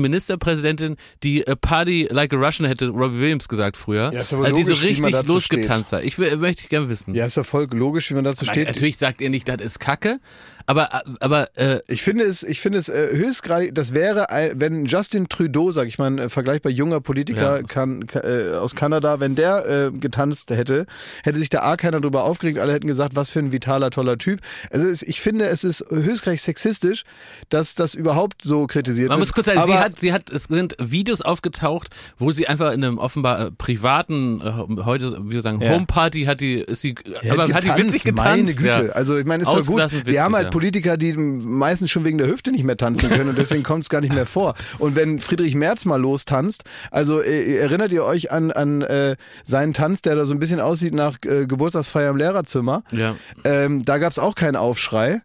Ministerpräsidentin, die äh, Party like a Russian hätte Robbie Williams gesagt früher, Ja, ist aber also die so logisch, wie man richtig dazu losgetanzt hat. Ich will, möchte ich gerne wissen. Ja, ist ja voll logisch, wie man dazu Nein, steht. natürlich sagt ihr nicht, das ist Kacke, aber aber äh, Ich finde es, ich finde es äh, höchstgradig, das wäre, ein, wenn Justin Trudeau, sag ich mal, ein vergleichbar junger Politiker Ja. kann, ka- äh, aus Kanada, wenn der äh, getanzt hätte, hätte sich da A keiner drüber aufgeregt, alle hätten gesagt, was für ein vitaler, toller Typ. Also es, ich finde, es ist höchstgradig sexistisch, dass das überhaupt so kritisiert Man wird. muss kurz sagen, Aber sie hat, sie hat, es sind Videos aufgetaucht, wo sie einfach in einem offenbar äh, privaten, äh, heute, wie wir sagen, Ja. Homeparty hat die, ist sie, Ja, aber hat die getanzt, witzig getanzt. Meine Güte. Ja. Also ich meine, ist doch gut. Wir haben halt. Politiker, die meistens schon wegen der Hüfte nicht mehr tanzen können und deswegen kommt es gar nicht mehr vor. Und wenn Friedrich Merz mal lostanzt, also äh, erinnert ihr euch an, an äh, seinen Tanz, der da so ein bisschen aussieht nach äh, Geburtstagsfeier im Lehrerzimmer? Ja. Ähm, da gab es auch keinen Aufschrei.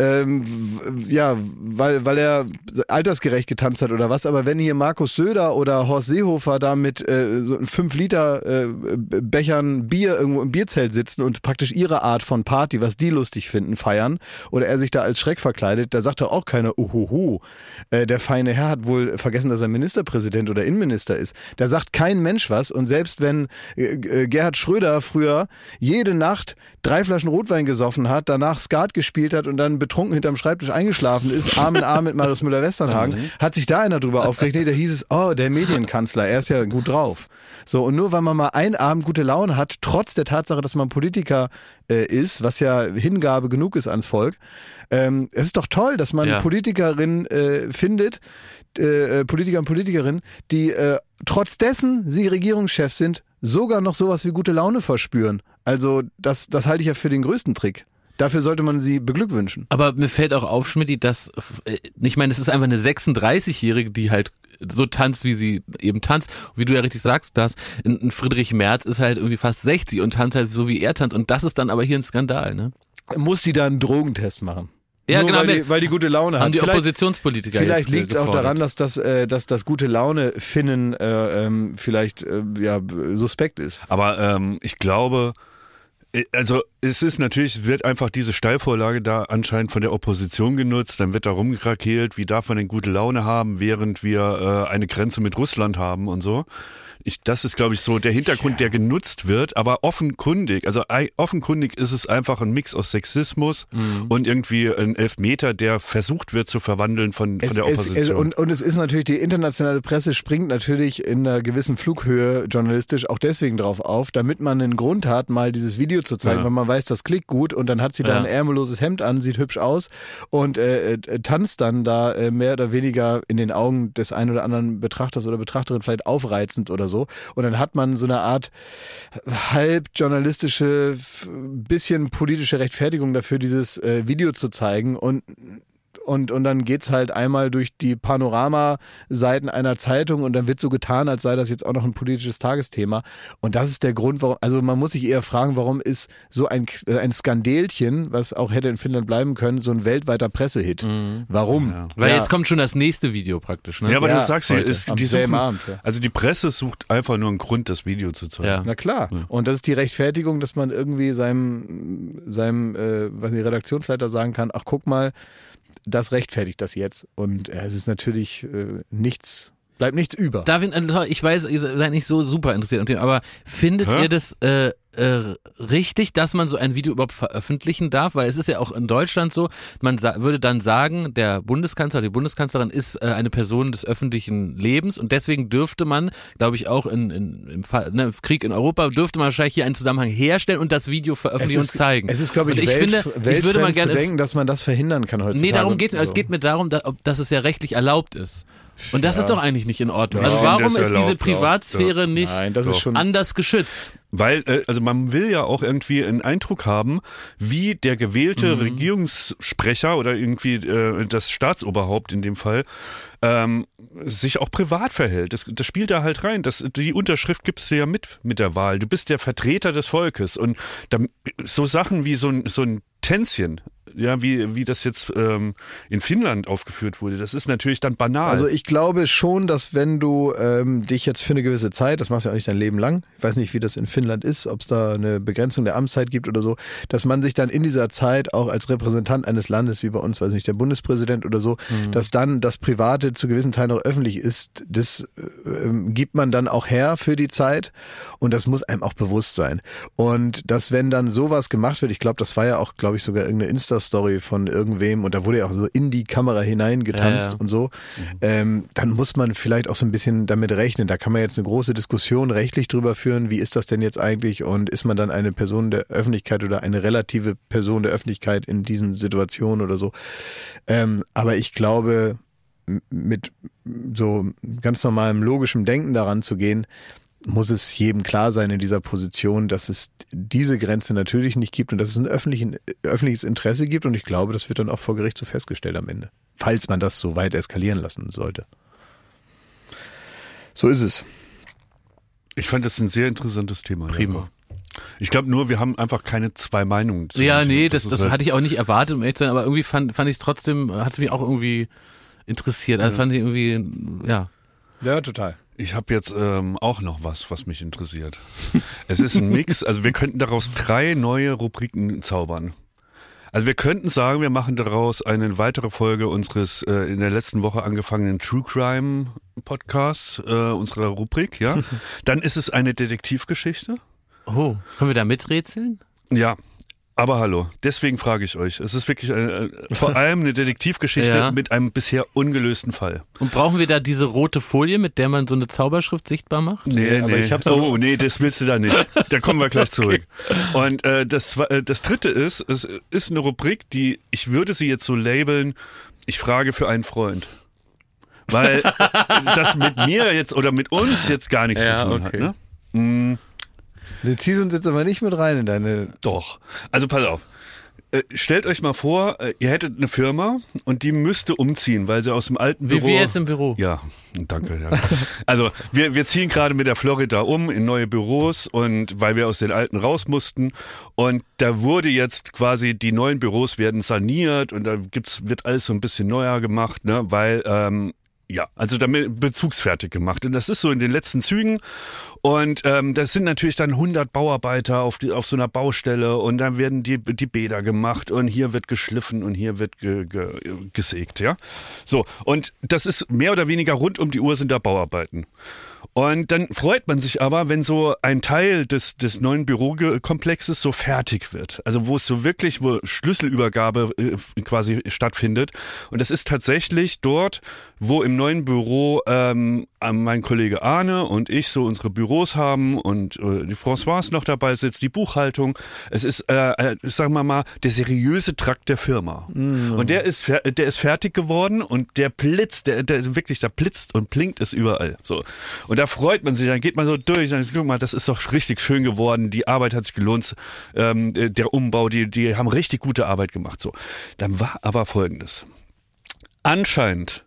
Ähm, ja, weil, weil er altersgerecht getanzt hat oder was, aber wenn hier Markus Söder oder Horst Seehofer da mit äh, so 5 Liter äh, Bechern Bier irgendwo im Bierzelt sitzen und praktisch ihre Art von Party, was die lustig finden, feiern, oder er sich da als Schreck verkleidet, da sagt doch auch keiner, uhuhu, äh, der feine Herr hat wohl vergessen, dass er Ministerpräsident oder Innenminister ist. Da sagt kein Mensch was. Und selbst wenn äh, äh, Gerhard Schröder früher jede Nacht drei Flaschen Rotwein gesoffen hat, danach Skat gespielt hat und dann betrunken hinterm Schreibtisch eingeschlafen ist, Arm in Arm mit Marius Müller-Westernhagen, hat sich da einer drüber aufgeregt. Nee, da hieß es, oh, der Medienkanzler, er ist ja gut drauf. So, und nur weil man mal einen Abend gute Laune hat, trotz der Tatsache, dass man Politiker äh, ist, was ja Hingabe genug ist ans Volk, ähm, es ist doch toll, dass man Ja. Politikerin äh, findet, äh, äh, Politiker und Politikerinnen, die äh, trotz dessen sie Regierungschef sind, sogar noch sowas wie gute Laune verspüren. Also das, das halte ich ja für den größten Trick. Dafür sollte man sie beglückwünschen. Aber mir fällt auch auf, Schmidt, dass, äh, ich meine, es ist einfach eine 36-Jährige, die halt so tanzt, wie sie eben tanzt. Und wie du ja richtig sagst, dass ein Friedrich Merz ist halt irgendwie fast 60 und tanzt halt so, wie er tanzt. Und das ist dann aber hier ein Skandal, ne? Muss die da einen Drogentest machen? Ja, Nur genau. Weil die, weil die gute Laune hat. haben die Vielleicht- Oppositionspolitiker Vielleicht liegt es auch daran, dass das, äh, dass das gute Laune Finnen äh, ähm, vielleicht äh, ja suspekt ist. Aber ähm, ich glaube, äh, also es ist natürlich, wird einfach diese Steilvorlage da anscheinend von der Opposition genutzt, dann wird da rumgekrakeelt, wie darf man denn gute Laune haben, während wir äh, eine Grenze mit Russland haben und so. Ich, das ist, glaube ich, so der Hintergrund, der genutzt wird, aber offenkundig, also offenkundig ist es einfach ein Mix aus Sexismus Mhm. und irgendwie ein Elfmeter, der versucht wird zu verwandeln von, von Es, der es, Opposition. es, und, und es ist natürlich, die internationale Presse springt natürlich in einer gewissen Flughöhe journalistisch auch deswegen drauf auf, damit man einen Grund hat, mal dieses Video zu zeigen, Ja. weil man weiß, das klickt gut und dann hat sie da Ja. ein ärmelloses Hemd an, sieht hübsch aus und äh, äh, tanzt dann da äh, mehr oder weniger in den Augen des einen oder anderen Betrachters oder Betrachterin vielleicht aufreizend oder so. Und dann hat man so eine Art halb journalistische, bisschen politische Rechtfertigung dafür, dieses äh, Video zu zeigen und und, und dann geht's halt einmal durch die Panoramaseiten einer Zeitung und dann wird so getan, als sei das jetzt auch noch ein politisches Tagesthema. Und das ist der Grund, warum, also man muss sich eher fragen, warum ist so ein, äh, ein Skandälchen, was auch hätte in Finnland bleiben können, so ein weltweiter Pressehit. Warum? Ja. Weil Ja. jetzt kommt schon das nächste Video praktisch, ne? ja, aber Ja, du sagst ja, heute, ist, die suchen, Abend, ja. also die Presse sucht einfach nur einen Grund, das Video zu zeigen. Ja. Na klar. Und das ist die Rechtfertigung, dass man irgendwie seinem, seinem äh, was die Redaktionsleiter sagen kann, ach guck mal, das rechtfertigt das jetzt. Und äh, es ist natürlich äh, nichts, bleibt nichts über. David, äh, ich weiß, ihr seid nicht so super interessiert an dem, aber findet Hä? ihr das äh, äh, richtig, dass man so ein Video überhaupt veröffentlichen darf? Weil es ist ja auch in Deutschland so, man würde dann sagen, der Bundeskanzler, die Bundeskanzlerin ist äh, eine Person des öffentlichen Lebens und deswegen dürfte man, glaube ich, auch in, in, im Fall, ne, Krieg in Europa, dürfte man wahrscheinlich hier einen Zusammenhang herstellen und das Video veröffentlichen und zeigen. Es ist, glaube ich, und ich Welt, finde, ich würde mal gerne denken, dass man das verhindern kann heutzutage. Nee, darum geht's mir. Es So. geht mir darum, dass, ob, dass es ja rechtlich erlaubt ist. Und das Ja. ist doch eigentlich nicht in Ordnung. Also warum ist diese erlaubt. Privatsphäre nicht Nein, das ist Doch. schon. anders geschützt? Weil, äh, also man will ja auch irgendwie einen Eindruck haben, wie der gewählte Mhm. Regierungssprecher oder irgendwie äh, das Staatsoberhaupt in dem Fall ähm, sich auch privat verhält. Das, das spielt da halt rein. Das, die Unterschrift gibst du ja mit mit der Wahl. Du bist der Vertreter des Volkes. Und da, so Sachen wie so ein, so ein Tänzchen, ja, wie, wie das jetzt ähm, in Finnland aufgeführt wurde, das ist natürlich dann banal. Also ich glaube schon, dass wenn du ähm, dich jetzt für eine gewisse Zeit, das machst du ja auch nicht dein Leben lang, ich weiß nicht, wie das in Finnland ist, ob es da eine Begrenzung der Amtszeit gibt oder so, dass man sich dann in dieser Zeit auch als Repräsentant eines Landes, wie bei uns, weiß nicht, der Bundespräsident oder so, dass dann das Private zu gewissen Teilen auch öffentlich ist, das äh, ähm, gibt man dann auch her für die Zeit und das muss einem auch bewusst sein. Und dass wenn dann sowas gemacht wird, ich glaube, das war ja auch, glaube ich, sogar irgendeine Insta-Story von irgendwem und da wurde ja auch so in die Kamera hineingetanzt Ja, ja. und so, ähm, dann muss man vielleicht auch so ein bisschen damit rechnen. Da kann man jetzt eine große Diskussion rechtlich drüber führen, wie ist das denn jetzt eigentlich und ist man dann eine Person der Öffentlichkeit oder eine relative Person der Öffentlichkeit in diesen Situationen oder so. Ähm, aber ich glaube, mit so ganz normalem logischem Denken daran zu gehen, muss es jedem klar sein in dieser Position, dass es diese Grenze natürlich nicht gibt und dass es ein öffentliches Interesse gibt. Und ich glaube, das wird dann auch vor Gericht so festgestellt am Ende. Falls man das so weit eskalieren lassen sollte. So ist es. ich fand das ein sehr interessantes Thema. Prima. Ich glaube nur, wir haben einfach keine zwei Meinungen. zu Ja, nee, das, das ist halt- hatte ich auch nicht erwartet, um ehrlich zu sein, aber irgendwie fand, fand ich es trotzdem, hat es mich auch irgendwie interessiert. Also fand ich irgendwie, ja. Ja, total. Ich habe jetzt ähm, auch noch was, was mich interessiert. Es ist ein Mix, also wir könnten daraus drei neue Rubriken zaubern. Also wir könnten sagen, wir machen daraus eine weitere Folge unseres äh, in der letzten Woche angefangenen True Crime Podcasts, äh, unserer Rubrik, ja. Dann ist es eine Detektivgeschichte. Oh, können wir da miträtseln? Ja. Aber hallo, deswegen frage ich euch. Es ist wirklich eine, äh, vor allem eine Detektivgeschichte Ja. mit einem bisher ungelösten Fall. Und brauchen wir da diese rote Folie, mit der man so eine Zauberschrift sichtbar macht? Nee, nee. ich hab so- oh, nee, das willst du da nicht. Da kommen wir gleich zurück. Und äh, das, äh, das dritte ist, es ist eine Rubrik, die, ich würde sie jetzt so labeln, ich frage für einen Freund. Weil das mit mir jetzt oder mit uns jetzt gar nichts Ja, zu tun okay. hat. Ne? Du ziehst uns jetzt aber nicht mit rein in deine. Doch. Also pass auf. Äh, Stellt euch mal vor, äh, ihr hättet eine Firma und die müsste umziehen, weil sie aus dem alten Wie Büro. wir jetzt im Büro. Ja, danke. Ja. Also wir, wir ziehen gerade mit der Florida um in neue Büros und weil wir aus den alten raus mussten und da wurde jetzt quasi die neuen Büros werden saniert und da gibt's wird alles so ein bisschen neuer gemacht, ne, weil ähm, ja, also damit bezugsfertig gemacht. Und das ist so in den letzten Zügen. Und ähm, das sind natürlich dann 100 Bauarbeiter auf, die, auf so einer Baustelle und dann werden die, die Bäder gemacht und hier wird geschliffen und hier wird ge, ge, gesägt, ja. So, und das ist mehr oder weniger rund um die Uhr sind da Bauarbeiten. Und dann freut man sich aber, wenn so ein Teil des, des neuen Bürokomplexes so fertig wird. Also wo es so wirklich, wo Schlüsselübergabe äh, quasi stattfindet. Und das ist tatsächlich dort, wo im neuen Büro ähm, mein Kollege Arne und ich so unsere Büros haben und äh, die Françoise noch dabei sitzt, die Buchhaltung. Es ist, äh, äh, sagen wir mal, der seriöse Trakt der Firma. Und der ist, der ist fertig geworden und der blitzt, der, der wirklich, da blitzt und blinkt es überall. So. Und da freut man sich, dann geht man so durch, dann ist, guck mal, das ist doch richtig schön geworden, die Arbeit hat sich gelohnt, ähm, der Umbau, die, die haben richtig gute Arbeit gemacht. So. Dann war aber folgendes. Anscheinend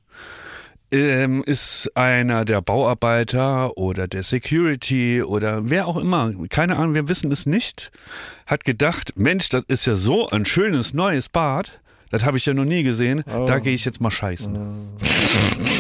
ähm, ist einer der Bauarbeiter oder der Security oder wer auch immer, keine Ahnung, wir wissen es nicht, hat gedacht, Mensch, das ist ja so ein schönes neues Bad, das habe ich ja noch nie gesehen, da gehe ich jetzt mal scheißen.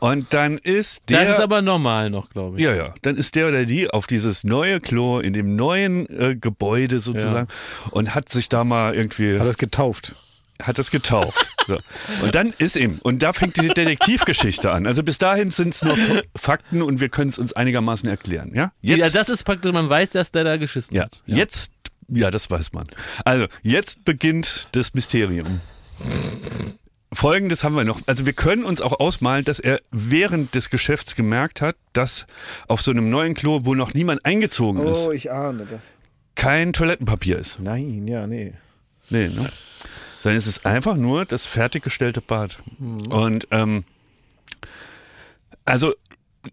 Und dann ist der... Das ist aber normal noch, glaube ich. Ja, ja. Dann ist der oder die auf dieses neue Klo in dem neuen äh, Gebäude sozusagen und hat sich da mal irgendwie Hat das getauft. hat das getauft. So. Und dann ist ihm, und da fängt die Detektivgeschichte an. Also bis dahin sind es nur Fakten und wir können es uns einigermaßen erklären. Ja, jetzt, ja, das ist praktisch, man weiß, dass der da geschissen ja, hat. jetzt, ja, das weiß man. Also jetzt beginnt das Mysterium. Folgendes haben wir noch. Also wir können uns auch ausmalen, dass er während des Geschäfts gemerkt hat, dass auf so einem neuen Klo, wo noch niemand eingezogen ist, Oh, ich ahne das. kein Toilettenpapier ist. Nein, ja, nee. Nee, ne? Sondern es ist einfach nur das fertiggestellte Bad. Und ähm, also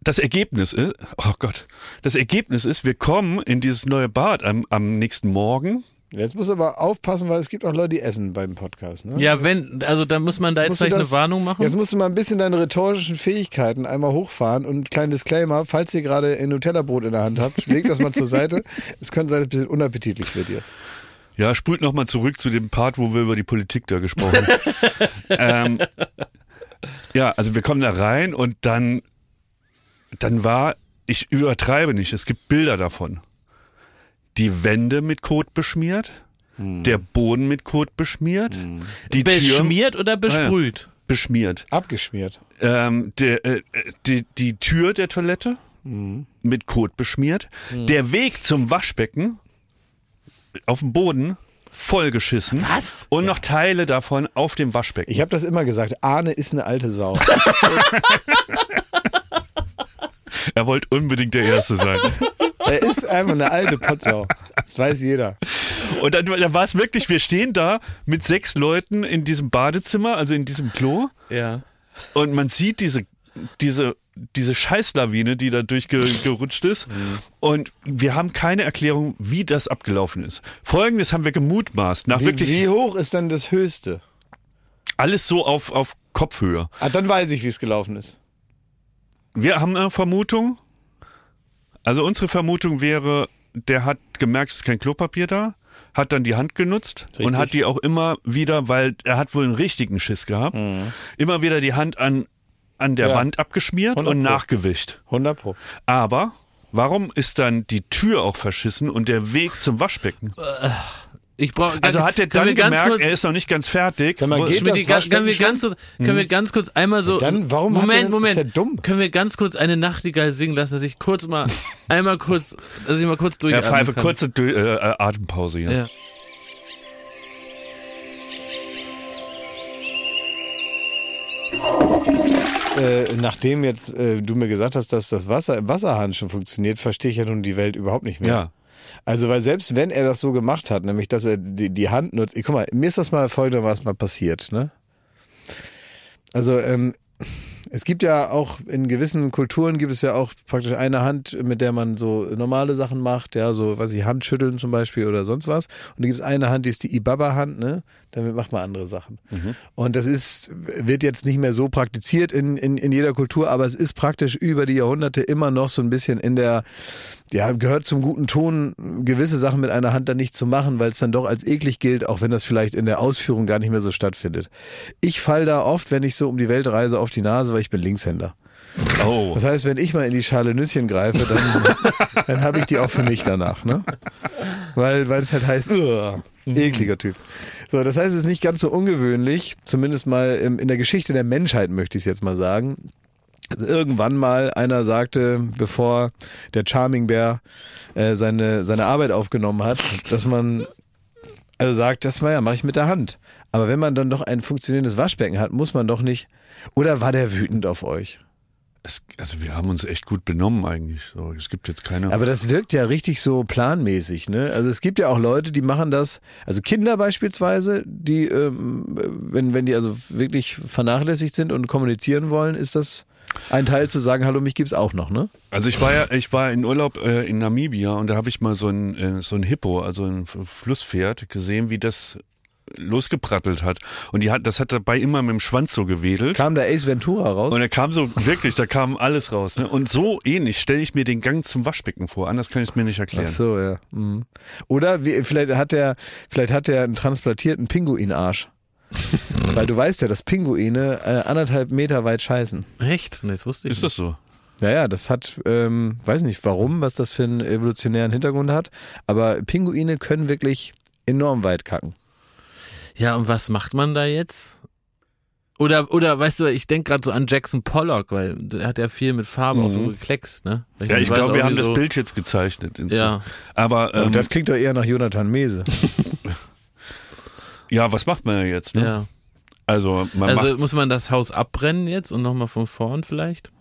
das Ergebnis ist, oh Gott, das Ergebnis ist, wir kommen in dieses neue Bad am, am nächsten Morgen. Jetzt musst du aber aufpassen, weil es gibt auch Leute, die essen beim Podcast. Ne? Ja, wenn, also da muss man da jetzt vielleicht das- eine Warnung machen. Jetzt musst du mal ein bisschen deine rhetorischen Fähigkeiten einmal hochfahren und ein kleiner Disclaimer, falls ihr gerade ein Nutella-Brot in der Hand habt, legt das mal zur Seite. Es könnte sein, dass es ein bisschen unappetitlich wird jetzt. Ja, spult nochmal zurück zu dem Part, wo wir über die Politik da gesprochen haben. ähm, ja, also wir kommen da rein und dann, dann war, ich übertreibe nicht, es gibt Bilder davon. Die Wände mit Kot beschmiert, der Boden mit Kot beschmiert, die Tür Beschmiert oder besprüht? beschmiert, Abgeschmiert. ähm, der, äh, die, die Tür der Toilette mit Kot beschmiert, der Weg zum Waschbecken auf dem Boden vollgeschissen. Was? Und noch Teile davon auf dem Waschbecken. Ich habe das immer gesagt, Arne ist eine alte Sau. er wollte unbedingt der Erste sein. er ist einfach eine alte Potsau. Das weiß jeder. Und dann, dann war es wirklich, wir stehen da mit sechs Leuten in diesem Badezimmer, also in diesem Klo. Ja. Und man sieht diese, diese, diese Scheißlawine, die da durchgerutscht ist. Und wir haben keine Erklärung, wie das abgelaufen ist. Folgendes haben wir gemutmaßt. Nach Wie, wirklich wie hoch ist dann das Höchste? alles so auf, auf Kopfhöhe. Ah, dann weiß ich, wie es gelaufen ist. Wir haben eine Vermutung. Also unsere Vermutung wäre, der hat gemerkt, es ist kein Klopapier da, hat dann die Hand genutzt und Richtig. hat die auch immer wieder, weil er hat wohl einen richtigen Schiss gehabt, immer wieder die Hand an, an der Mhm. Ja. Wand abgeschmiert 100 und nachgewischt. 100 Pro. Aber warum ist dann die Tür auch verschissen und der Weg zum Waschbecken? Ich brauche. Also hat er dann gemerkt, er ist noch nicht ganz fertig. Sag mal, geht das ganz, können wir ganz kurz, können wir ganz kurz einmal so. Dann, warum Moment, hat er, Moment. Ist ja dumm. Können wir ganz kurz eine Nachtigall singen lassen, dass ich kurz mal, einmal kurz, dass ich mal kurz ja, durchatmen Pfeife, kann. kurze Dö- äh, Atempause hier. Ja. Äh, nachdem jetzt äh, du mir gesagt hast, dass das Wasser im Wasserhahn schon funktioniert, verstehe ich ja nun die Welt überhaupt nicht mehr. Ja. Also, weil selbst wenn er das so gemacht hat, nämlich, dass er die, die Hand nutzt, guck mal, mir ist das mal folgendermaßen mal passiert, ne? Also, ähm, es gibt ja auch in gewissen Kulturen gibt es ja auch praktisch eine Hand, mit der man so normale Sachen macht, ja, so, weiß ich, Handschütteln zum Beispiel oder sonst was. Und da gibt es eine Hand, die ist die Ibaba-Hand, ne? Damit macht man andere Sachen. Und das ist, wird jetzt nicht mehr so praktiziert in, in, in jeder Kultur, aber es ist praktisch über die Jahrhunderte immer noch so ein bisschen in der, ja, gehört zum guten Ton, gewisse Sachen mit einer Hand dann nicht zu machen, weil es dann doch als eklig gilt, auch wenn das vielleicht in der Ausführung gar nicht mehr so stattfindet. Ich fall da oft, wenn ich so um die Welt reise, auf die Nase, weil ich bin Linkshänder. Oh. Das heißt, wenn ich mal in die Schale Nüsschen greife, dann, dann habe ich die auch für mich danach, ne? Weil, weil es halt heißt, "Uah, ekliger Typ. So, das heißt, es ist nicht ganz so ungewöhnlich, zumindest mal im, in der Geschichte der Menschheit möchte ich es jetzt mal sagen. Also irgendwann mal einer sagte, bevor der Charming Bear äh, seine, seine Arbeit aufgenommen hat, dass man also sagt, das war ja, mache ich mit der Hand. Aber wenn man dann doch ein funktionierendes Waschbecken hat, muss man doch nicht. Oder war der wütend auf euch? Es, also wir haben uns echt gut benommen eigentlich. So, es gibt jetzt keine. Aber das wirkt ja richtig so planmäßig, ne? Also es gibt ja auch Leute, die machen das, also Kinder beispielsweise, die, ähm, wenn, wenn die also wirklich vernachlässigt sind und kommunizieren wollen, ist das ein Teil zu sagen, hallo, mich gibt's auch noch, ne? Also ich war ja, ich war in Urlaub äh, in Namibia und da habe ich mal so ein äh, so ein Hippo, also ein Flusspferd gesehen, wie das losgeprattelt hat und die hat das hat dabei immer mit dem Schwanz so gewedelt. Kam der Ace Ventura raus? Und er kam so, wirklich, da kam alles raus. Ne? Und so ähnlich stelle ich mir den Gang zum Waschbecken vor. Anders kann ich es mir nicht erklären. Ach so, ja. Mhm. Oder wie, vielleicht hat der, vielleicht hat der einen transplantierten Pinguinarsch. Weil du weißt ja, dass Pinguine äh, anderthalb Meter weit scheißen. Echt? Nee, das wusste ich Ist das so? Naja, das hat, ähm, weiß nicht warum, was das für einen evolutionären Hintergrund hat, aber Pinguine können wirklich enorm weit kacken. Ja, und was macht man da jetzt? Oder, oder weißt du, ich denke gerade so an Jackson Pollock, weil der hat ja viel mit Farbe auch so Mhm. gekleckst, ne? Ja, ich glaube, wir haben wie das so, Bild jetzt gezeichnet. Ja. Aber ähm, das klingt doch eher nach Jonathan Mese. ja, was macht man ja jetzt? Ne? Ja. Also man Also muss man das Haus abbrennen jetzt und nochmal von vorn vielleicht?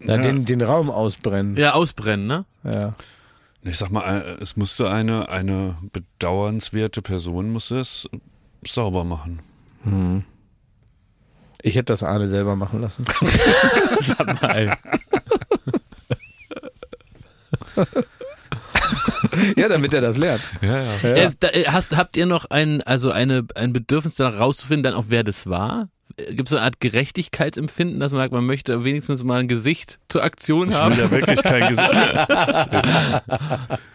Na, Ja. den, den Raum ausbrennen. Ja, ausbrennen, ne? Ja. Ich sag mal, äh, es musste eine, eine bedauernswerte Person musste es sauber machen. Ich hätte das Arne selber machen lassen. Sag mal. ja, damit er das lernt. Ja, ja. Ja. Äh, da, äh, hast, habt ihr noch ein, also eine, ein Bedürfnis danach rauszufinden, dann auch wer das war? Gibt es eine Art Gerechtigkeitsempfinden, dass man sagt, man möchte wenigstens mal ein Gesicht zur Aktion Ich haben? will ja wirklich kein Gesicht.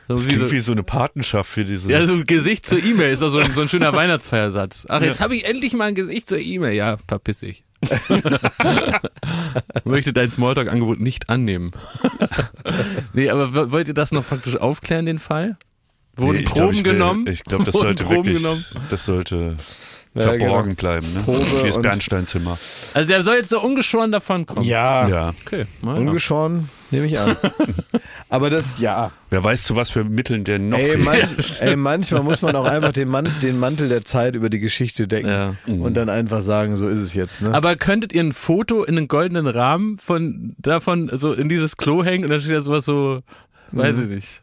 Das klingt so, wie so eine Patenschaft für diese. ja, so ein Gesicht zur E-Mail ist doch so ein, so ein schöner Weihnachtsfeiersatz. Ach, jetzt habe ich endlich mal ein Gesicht zur E-Mail. Ja, verpiss dich. möchte dein Smalltalk-Angebot nicht annehmen. nee, aber wollt ihr das noch praktisch aufklären, den Fall? Wurden Nee, ich Proben glaub, ich will- genommen? Ich glaube, das sollte Proben wirklich, genommen? das sollte Ja, verborgen genau. bleiben. Ne? Probe wie das Bernsteinzimmer. Also der soll jetzt so ungeschoren davon kommen. Ja, Ja. Okay, ja. ungeschoren, nehme ich an. Aber das, ja. Wer weiß, zu was für Mitteln der noch Ey, manch, ey, manchmal muss man auch einfach den, Man den Mantel der Zeit über die Geschichte decken Ja. und dann einfach sagen, so ist es jetzt. Ne? Aber könntet ihr ein Foto in einen goldenen Rahmen von davon so in dieses Klo hängen und dann steht da sowas so, weiß ich nicht.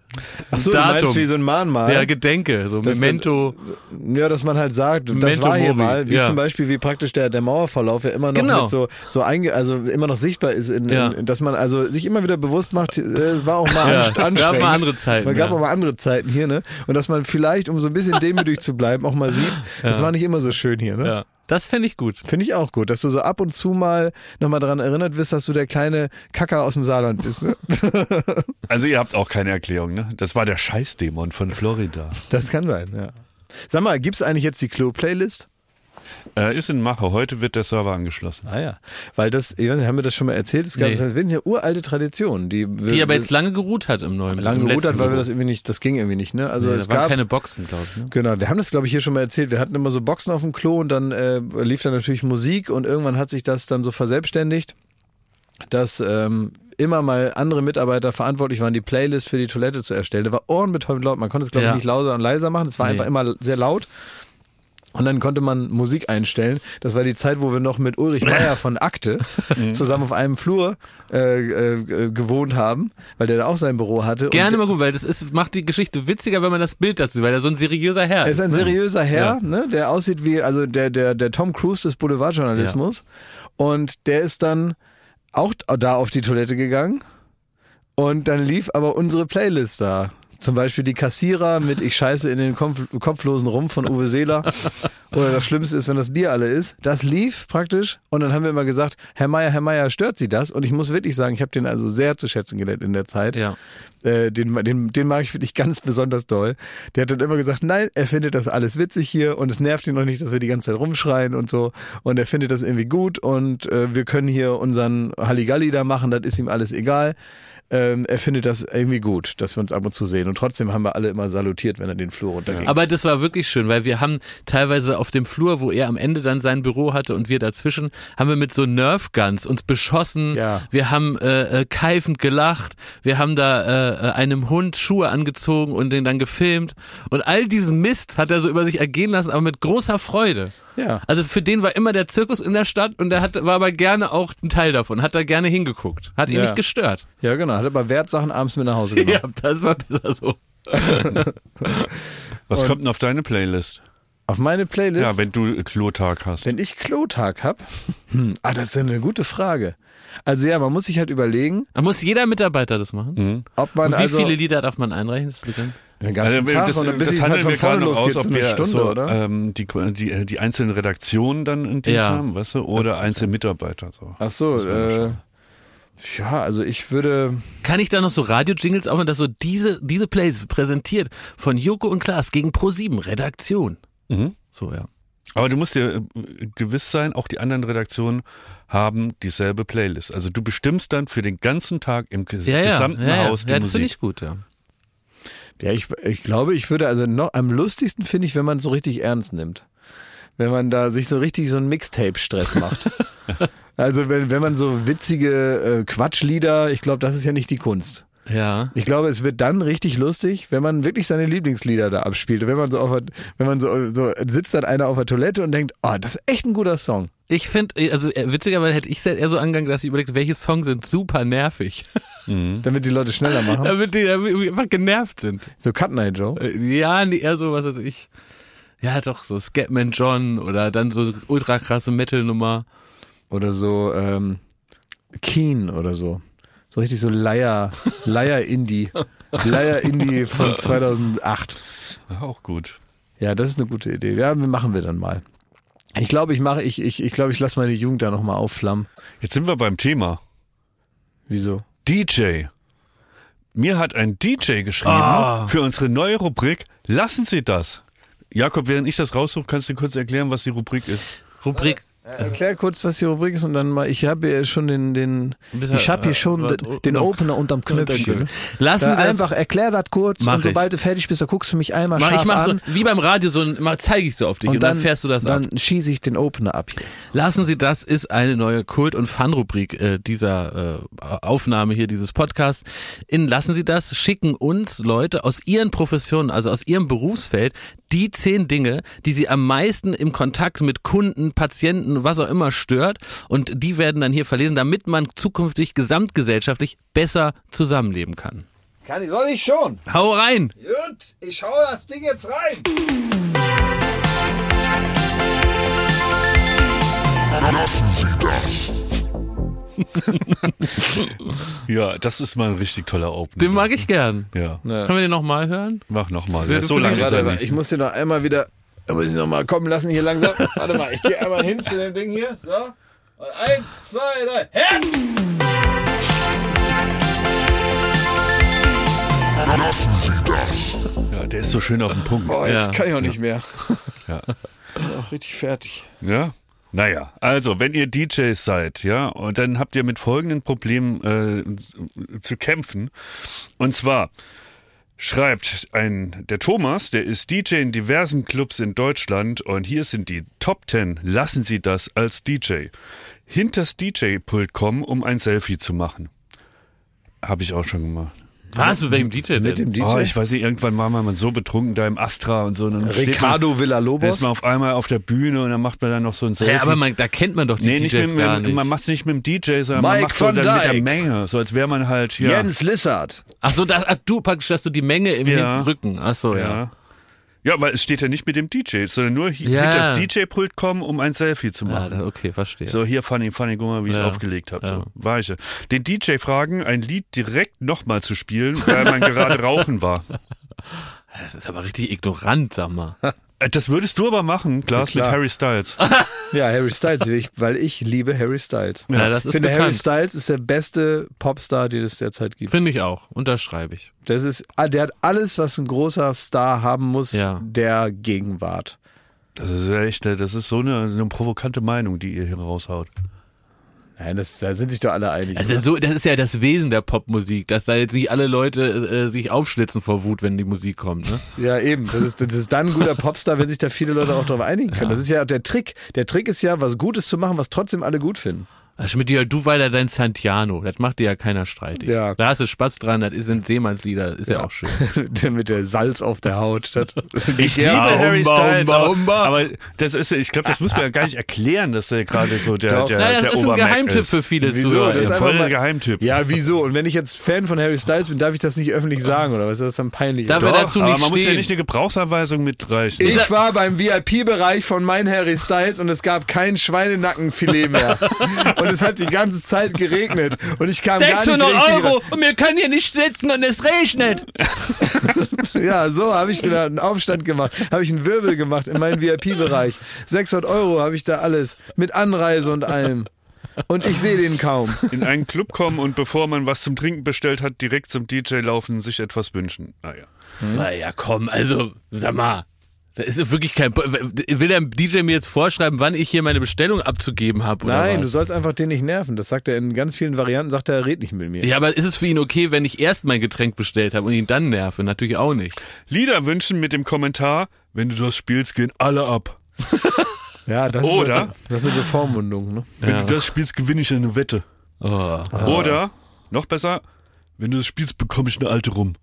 Ach so, du Datum. meinst wie so ein Mahnmal? Ja, Gedenke, so Das- Memento. Ja, dass man halt sagt, das Memento war hier mori, mal, wie ja. zum Beispiel wie praktisch der, der Mauerverlauf ja immer noch Genau. so, so einge, also immer noch sichtbar ist, in, Ja. in, dass man also sich immer wieder bewusst macht, äh, war auch mal Ja, anst- anstrengend. gab mal andere Zeiten, Man gab auch mal andere Zeiten hier, ne? Und dass man vielleicht, um so ein bisschen demütig zu bleiben, auch mal sieht, es war nicht immer so schön hier, ne? Ja. Das fände ich gut. Finde ich auch gut, dass du so ab und zu mal nochmal daran erinnert wirst, dass du der kleine Kacker aus dem Saarland bist. Ne? Also ihr habt auch keine Erklärung, ne? Das war der Scheißdämon von Florida. Das kann sein, ja. Sag mal, gibt's eigentlich jetzt die Klo-Playlist? Äh, ist in Mache. Heute wird der Server angeschlossen. Ah ja, weil das, ich weiß nicht, haben wir das schon mal erzählt? Es gab Nee. ja uralte Traditionen, die, Die aber jetzt lange geruht hat im neuen lange im geruht hat, weil wir das irgendwie nicht, das ging irgendwie nicht, ne? Also nee, es da waren gab keine Boxen, glaube ich. Ne? Genau, wir haben das, glaube ich, hier schon mal erzählt. Wir hatten immer so Boxen auf dem Klo und dann äh, lief da natürlich Musik und irgendwann hat sich das dann so verselbstständigt, dass ähm, immer mal andere Mitarbeiter verantwortlich waren, die Playlist für die Toilette zu erstellen. Da war ohrenbetäubend laut. Man konnte es, glaube ich, Ja. nicht lauter und leiser machen. Es war Nee. einfach immer sehr laut. Und dann konnte man Musik einstellen. Das war die Zeit, wo wir noch mit Ulrich Meier von Akte zusammen auf einem Flur äh, äh, gewohnt haben, weil der da auch sein Büro hatte. Gerne und mal gut, weil das ist, macht die Geschichte witziger, wenn man das Bild dazu, weil er so ein seriöser Herr Er ist. ist ein ne? seriöser Herr, Ja. ne, der aussieht wie, also der, der, der Tom Cruise des Boulevardjournalismus. Und der ist dann auch da auf die Toilette gegangen. Und dann lief aber unsere Playlist da. Zum Beispiel die Kassierer mit Ich scheiße in den Kopf, kopflosen Rum von Uwe Seeler. Oder das Schlimmste ist, wenn das Bier alle ist. Das lief praktisch. Und dann haben wir immer gesagt, Herr Meier, Herr Meier, stört Sie das? Und ich muss wirklich sagen, ich habe den also sehr zu schätzen gelernt in der Zeit. Ja. Äh, den, den, den mag ich wirklich ganz besonders doll. Der hat dann immer gesagt, nein, er findet das alles witzig hier und es nervt ihn noch nicht, dass wir die ganze Zeit rumschreien und so. Und er findet das irgendwie gut und äh, wir können hier unseren Halligalli da machen, das ist ihm alles egal. Ähm, er findet das irgendwie gut, dass wir uns ab und zu sehen. Und trotzdem haben wir alle immer salutiert, wenn er den Flur runterging. Aber das war wirklich schön, weil wir haben teilweise auf dem Flur, wo er am Ende dann sein Büro hatte und wir dazwischen, haben wir mit so Nerf Guns uns beschossen. Ja. Wir haben äh, äh, keifend gelacht. Wir haben da äh, äh, einem Hund Schuhe angezogen und den dann gefilmt. Und all diesen Mist hat er so über sich ergehen lassen, aber mit großer Freude. Ja. Also für den war immer der Zirkus in der Stadt und er hat, war aber gerne auch ein Teil davon, hat da gerne hingeguckt, hat ihn Ja. nicht gestört. ja, genau. Hat aber Wertsachen abends mit nach Hause genommen. Ja, das war besser so. Was Und- kommt denn auf deine Playlist? Auf meine Playlist. Ja, wenn du äh, Klotag hast. Wenn ich Klotag hab, hm, ah, das ist ja eine gute Frage. Also ja, man muss sich halt überlegen, Da muss jeder Mitarbeiter das machen. Mhm. ob man Und wie also viele Lieder darf man einreichen? Das ist bekannt. Den ganzen Also, Tag das, und dann bis das halt handeln von wir gerade noch aus, ob wir Stunde, so, oder? Ähm, die, die, die einzelnen Redaktionen dann in Dienst Ja. haben, weißt du, oder Das- einzelne Mitarbeiter. So. Ach so, mal äh, ja, also ich würde, Kann ich da noch so Radio-Jingles aufmachen, dass so diese, diese Plays präsentiert von Joko und Klaas gegen Pro7 Redaktion. Mhm. So, ja. Aber du musst dir äh, gewiss sein, auch die anderen Redaktionen haben dieselbe Playlist. Also du bestimmst dann für den ganzen Tag im ges Ja, ja. gesamten ja, ja. Haus die ja, das finde Musik. ich gut, ja. Ja, ich, ich glaube, ich würde also noch, am lustigsten finde ich, wenn man es so richtig ernst nimmt. Wenn man da sich so richtig so einen Mixtape-Stress macht. also wenn, wenn man so witzige äh, Quatschlieder, ich glaube, das ist ja nicht die Kunst. Ja. Ich glaube, es wird dann richtig lustig, wenn man wirklich seine Lieblingslieder da abspielt. Wenn man so auf, wenn man so, so sitzt dann einer auf der Toilette und denkt, oh, das ist echt ein guter Song. Ich finde, also äh, witzigerweise hätte ich es eher so angegangen, dass ich überlegt, welche Songs sind super nervig. Mhm. Damit die Leute schneller machen. damit die einfach genervt sind. So Cut Night Joe. Äh, Ja, nee, eher so, was weiß ich. Ja, doch, so Scatman John oder dann so ultra krasse Metal-Nummer. Oder so ähm, Keen oder so. So richtig so Leier, Leier Indie. Leier Indie von 2008. Ja, auch gut. Ja, das ist eine gute Idee. Ja, machen wir dann mal. Ich glaube, ich mache, ich, ich, ich glaube, ich lasse meine Jugend da nochmal aufflammen. Jetzt sind wir beim Thema. Wieso? DJ. Mir hat ein DJ geschrieben Ah. für unsere neue Rubrik. Lassen Sie das. Jakob, während ich das raussuche, kannst du kurz erklären, was die Rubrik ist. Rubrik. Erklär kurz, was die Rubrik ist und dann mal, ich habe hier schon den, den, ich habe hier äh, schon äh, den, den Opener unterm Knöpfchen. Lassen Da Sie das einfach erklär das kurz und sobald du fertig bist, da guckst du mich einmal Mach, scharf ich mach so, an wie beim Radio, so ein, mal zeige ich so auf dich und, dann, fährst du das ab. Dann schieße ich den Opener ab hier. Lassen Sie das ist eine neue Kult- und Fun-Rubrik äh, dieser äh, Aufnahme hier dieses Podcasts. In Lassen Sie das schicken uns Leute aus ihren Professionen, also aus ihrem Berufsfeld, die zehn Dinge, die sie am meisten im Kontakt mit Kunden, Patienten, was auch immer stört. Und die werden dann hier verlesen, damit man zukünftig gesamtgesellschaftlich besser zusammenleben kann. Kann ich, soll ich schon? Hau rein! Gut, ich hau das Ding jetzt rein. Lassen Sie das. Ja, das ist mal ein richtig toller Opener. Den mag ich gern. Ja, Können wir den nochmal hören? mach nochmal. Ja, Ja, so lange ist er nicht. ich muss den noch einmal wieder Da muss ich noch mal kommen lassen hier langsam. Warte mal, ich gehe einmal hin zu dem Ding hier. So. Und eins, zwei, drei. Her! Lassen Sie das. Ja, der ist so schön auf den Punkt. Boah, jetzt Ja. kann ich auch nicht mehr. Ja. Bin auch richtig fertig. Ja. Naja, also wenn ihr DJs seid, ja, und dann habt ihr mit folgenden Problemen äh, zu- kämpfen. Und zwar schreibt ein der Thomas, der ist DJ in diversen Clubs in Deutschland und hier sind die Top 10. Lassen Sie das als DJ. Hinters DJ-Pult kommen, um ein Selfie zu machen. Habe ich auch schon gemacht. Was? Mit welchem DJ denn? Mit dem DJ. Oh, ich weiß nicht, irgendwann war man so betrunken da im Astra und so. Und dann man, Ricardo dann Villalobos. ist man auf einmal auf der Bühne und dann macht man dann noch so ein Selfie. ja, aber man, da kennt man doch die Nee, nicht DJs mit, gar mit, nicht. man macht es nicht mit dem DJ, sondern man Mike macht so dann mit der. Menge, so als wäre man halt, ja. Jens Lissard. Ach so, das, ach, du praktisch, dass du die Menge im Ja. Rücken. Ach so, ja. ja. Ja, weil es steht ja nicht mit dem DJ, sondern nur Ja. hinter das DJ-Pult kommen, um ein Selfie zu Ja, machen. da, okay, verstehe. So, hier, funny, funny, guck mal, wie ich Ja. aufgelegt habe. Ja. So, war ich. ja. Den DJ fragen, ein Lied direkt nochmal zu spielen, weil man gerade rauchen war. Das ist aber richtig ignorant, sag mal. Äh, Das würdest du aber machen, Klaas, Ja, mit. Harry Styles. Ja, Harry Styles, ich, weil ich liebe Harry Styles. Ja, das Ich ist finde, Harry bekannt. Styles ist der beste Popstar, den es derzeit gibt. Finde ich auch. Unterschreibe ich. Das ist, ah, der hat alles, was ein großer Star haben muss, Ja. der Gegenwart. Das ist echt, das ist so eine, eine provokante Meinung, die ihr hier raushaut. Nein, das, da sind sich doch alle einig. Also oder? so, das ist ja das Wesen der Popmusik, dass da jetzt nicht alle Leute äh, sich aufschlitzen vor Wut, wenn die Musik kommt. Ne? Ja, eben. Das ist, das ist dann ein guter Popstar, wenn sich da viele Leute auch darauf einigen können. Das ist ja der Trick. Der Trick ist ja, was Gutes zu machen, was trotzdem alle gut finden. Also mit dir, du weiter dein Santiano, das macht dir ja keiner streitig. Ja. Da hast du Spaß dran, das sind Seemannslieder, ist ja, auch schön. Mit der Salz auf der Haut. Ich Ja, liebe Harry Styles, aber, aber das ist, ich glaube, das muss man ja gar nicht erklären, dass der gerade so der, Doch. der, der das ist ein Obermac Geheimtipp ist. für viele Wieso? Zuhörer. Das ist Ja, voll der mal- Geheimtipp. ja, wieso? Und wenn ich jetzt Fan von Harry Styles bin, darf ich das nicht öffentlich sagen, oder was? Ist das dann peinlich? Da Doch. dazu aber nicht man muss ja stehen. nicht eine Gebrauchsanweisung mitreichen. Ich war beim VIP-Bereich von mein Harry Styles und es gab kein Schweinenackenfilet mehr. und es hat die ganze Zeit geregnet. Und ich kam gar nicht 600 Euro und wir können hier nicht sitzen und es regnet. Ja, so habe ich da einen Aufstand gemacht. Habe ich einen Wirbel gemacht in meinen VIP-Bereich. 600 Euro habe ich da alles. Mit Anreise und allem. Und ich sehe den kaum. In einen Club kommen und bevor man was zum Trinken bestellt hat, direkt zum DJ laufen, sich etwas wünschen. Naja. Naja, komm, also, sag mal. Da ist wirklich kein. Will der DJ mir jetzt vorschreiben, wann ich hier meine Bestellung abzugeben habe? oder Nein, was? du sollst einfach den nicht nerven. Das sagt er in ganz vielen Varianten, sagt er, er redet nicht mit mir. Ja, aber ist es für ihn okay, wenn ich erst mein Getränk bestellt habe und ihn dann nerve? Natürlich auch nicht. Lieder wünschen mit dem Kommentar, wenn du das spielst, gehen alle ab. Ja, das Oder? Ist, das ist eine Bevormundung, ne? Wenn Ja. du das spielst, gewinne ich eine Wette. Oh. Oder, noch besser, wenn du das spielst, bekomme ich eine alte rum.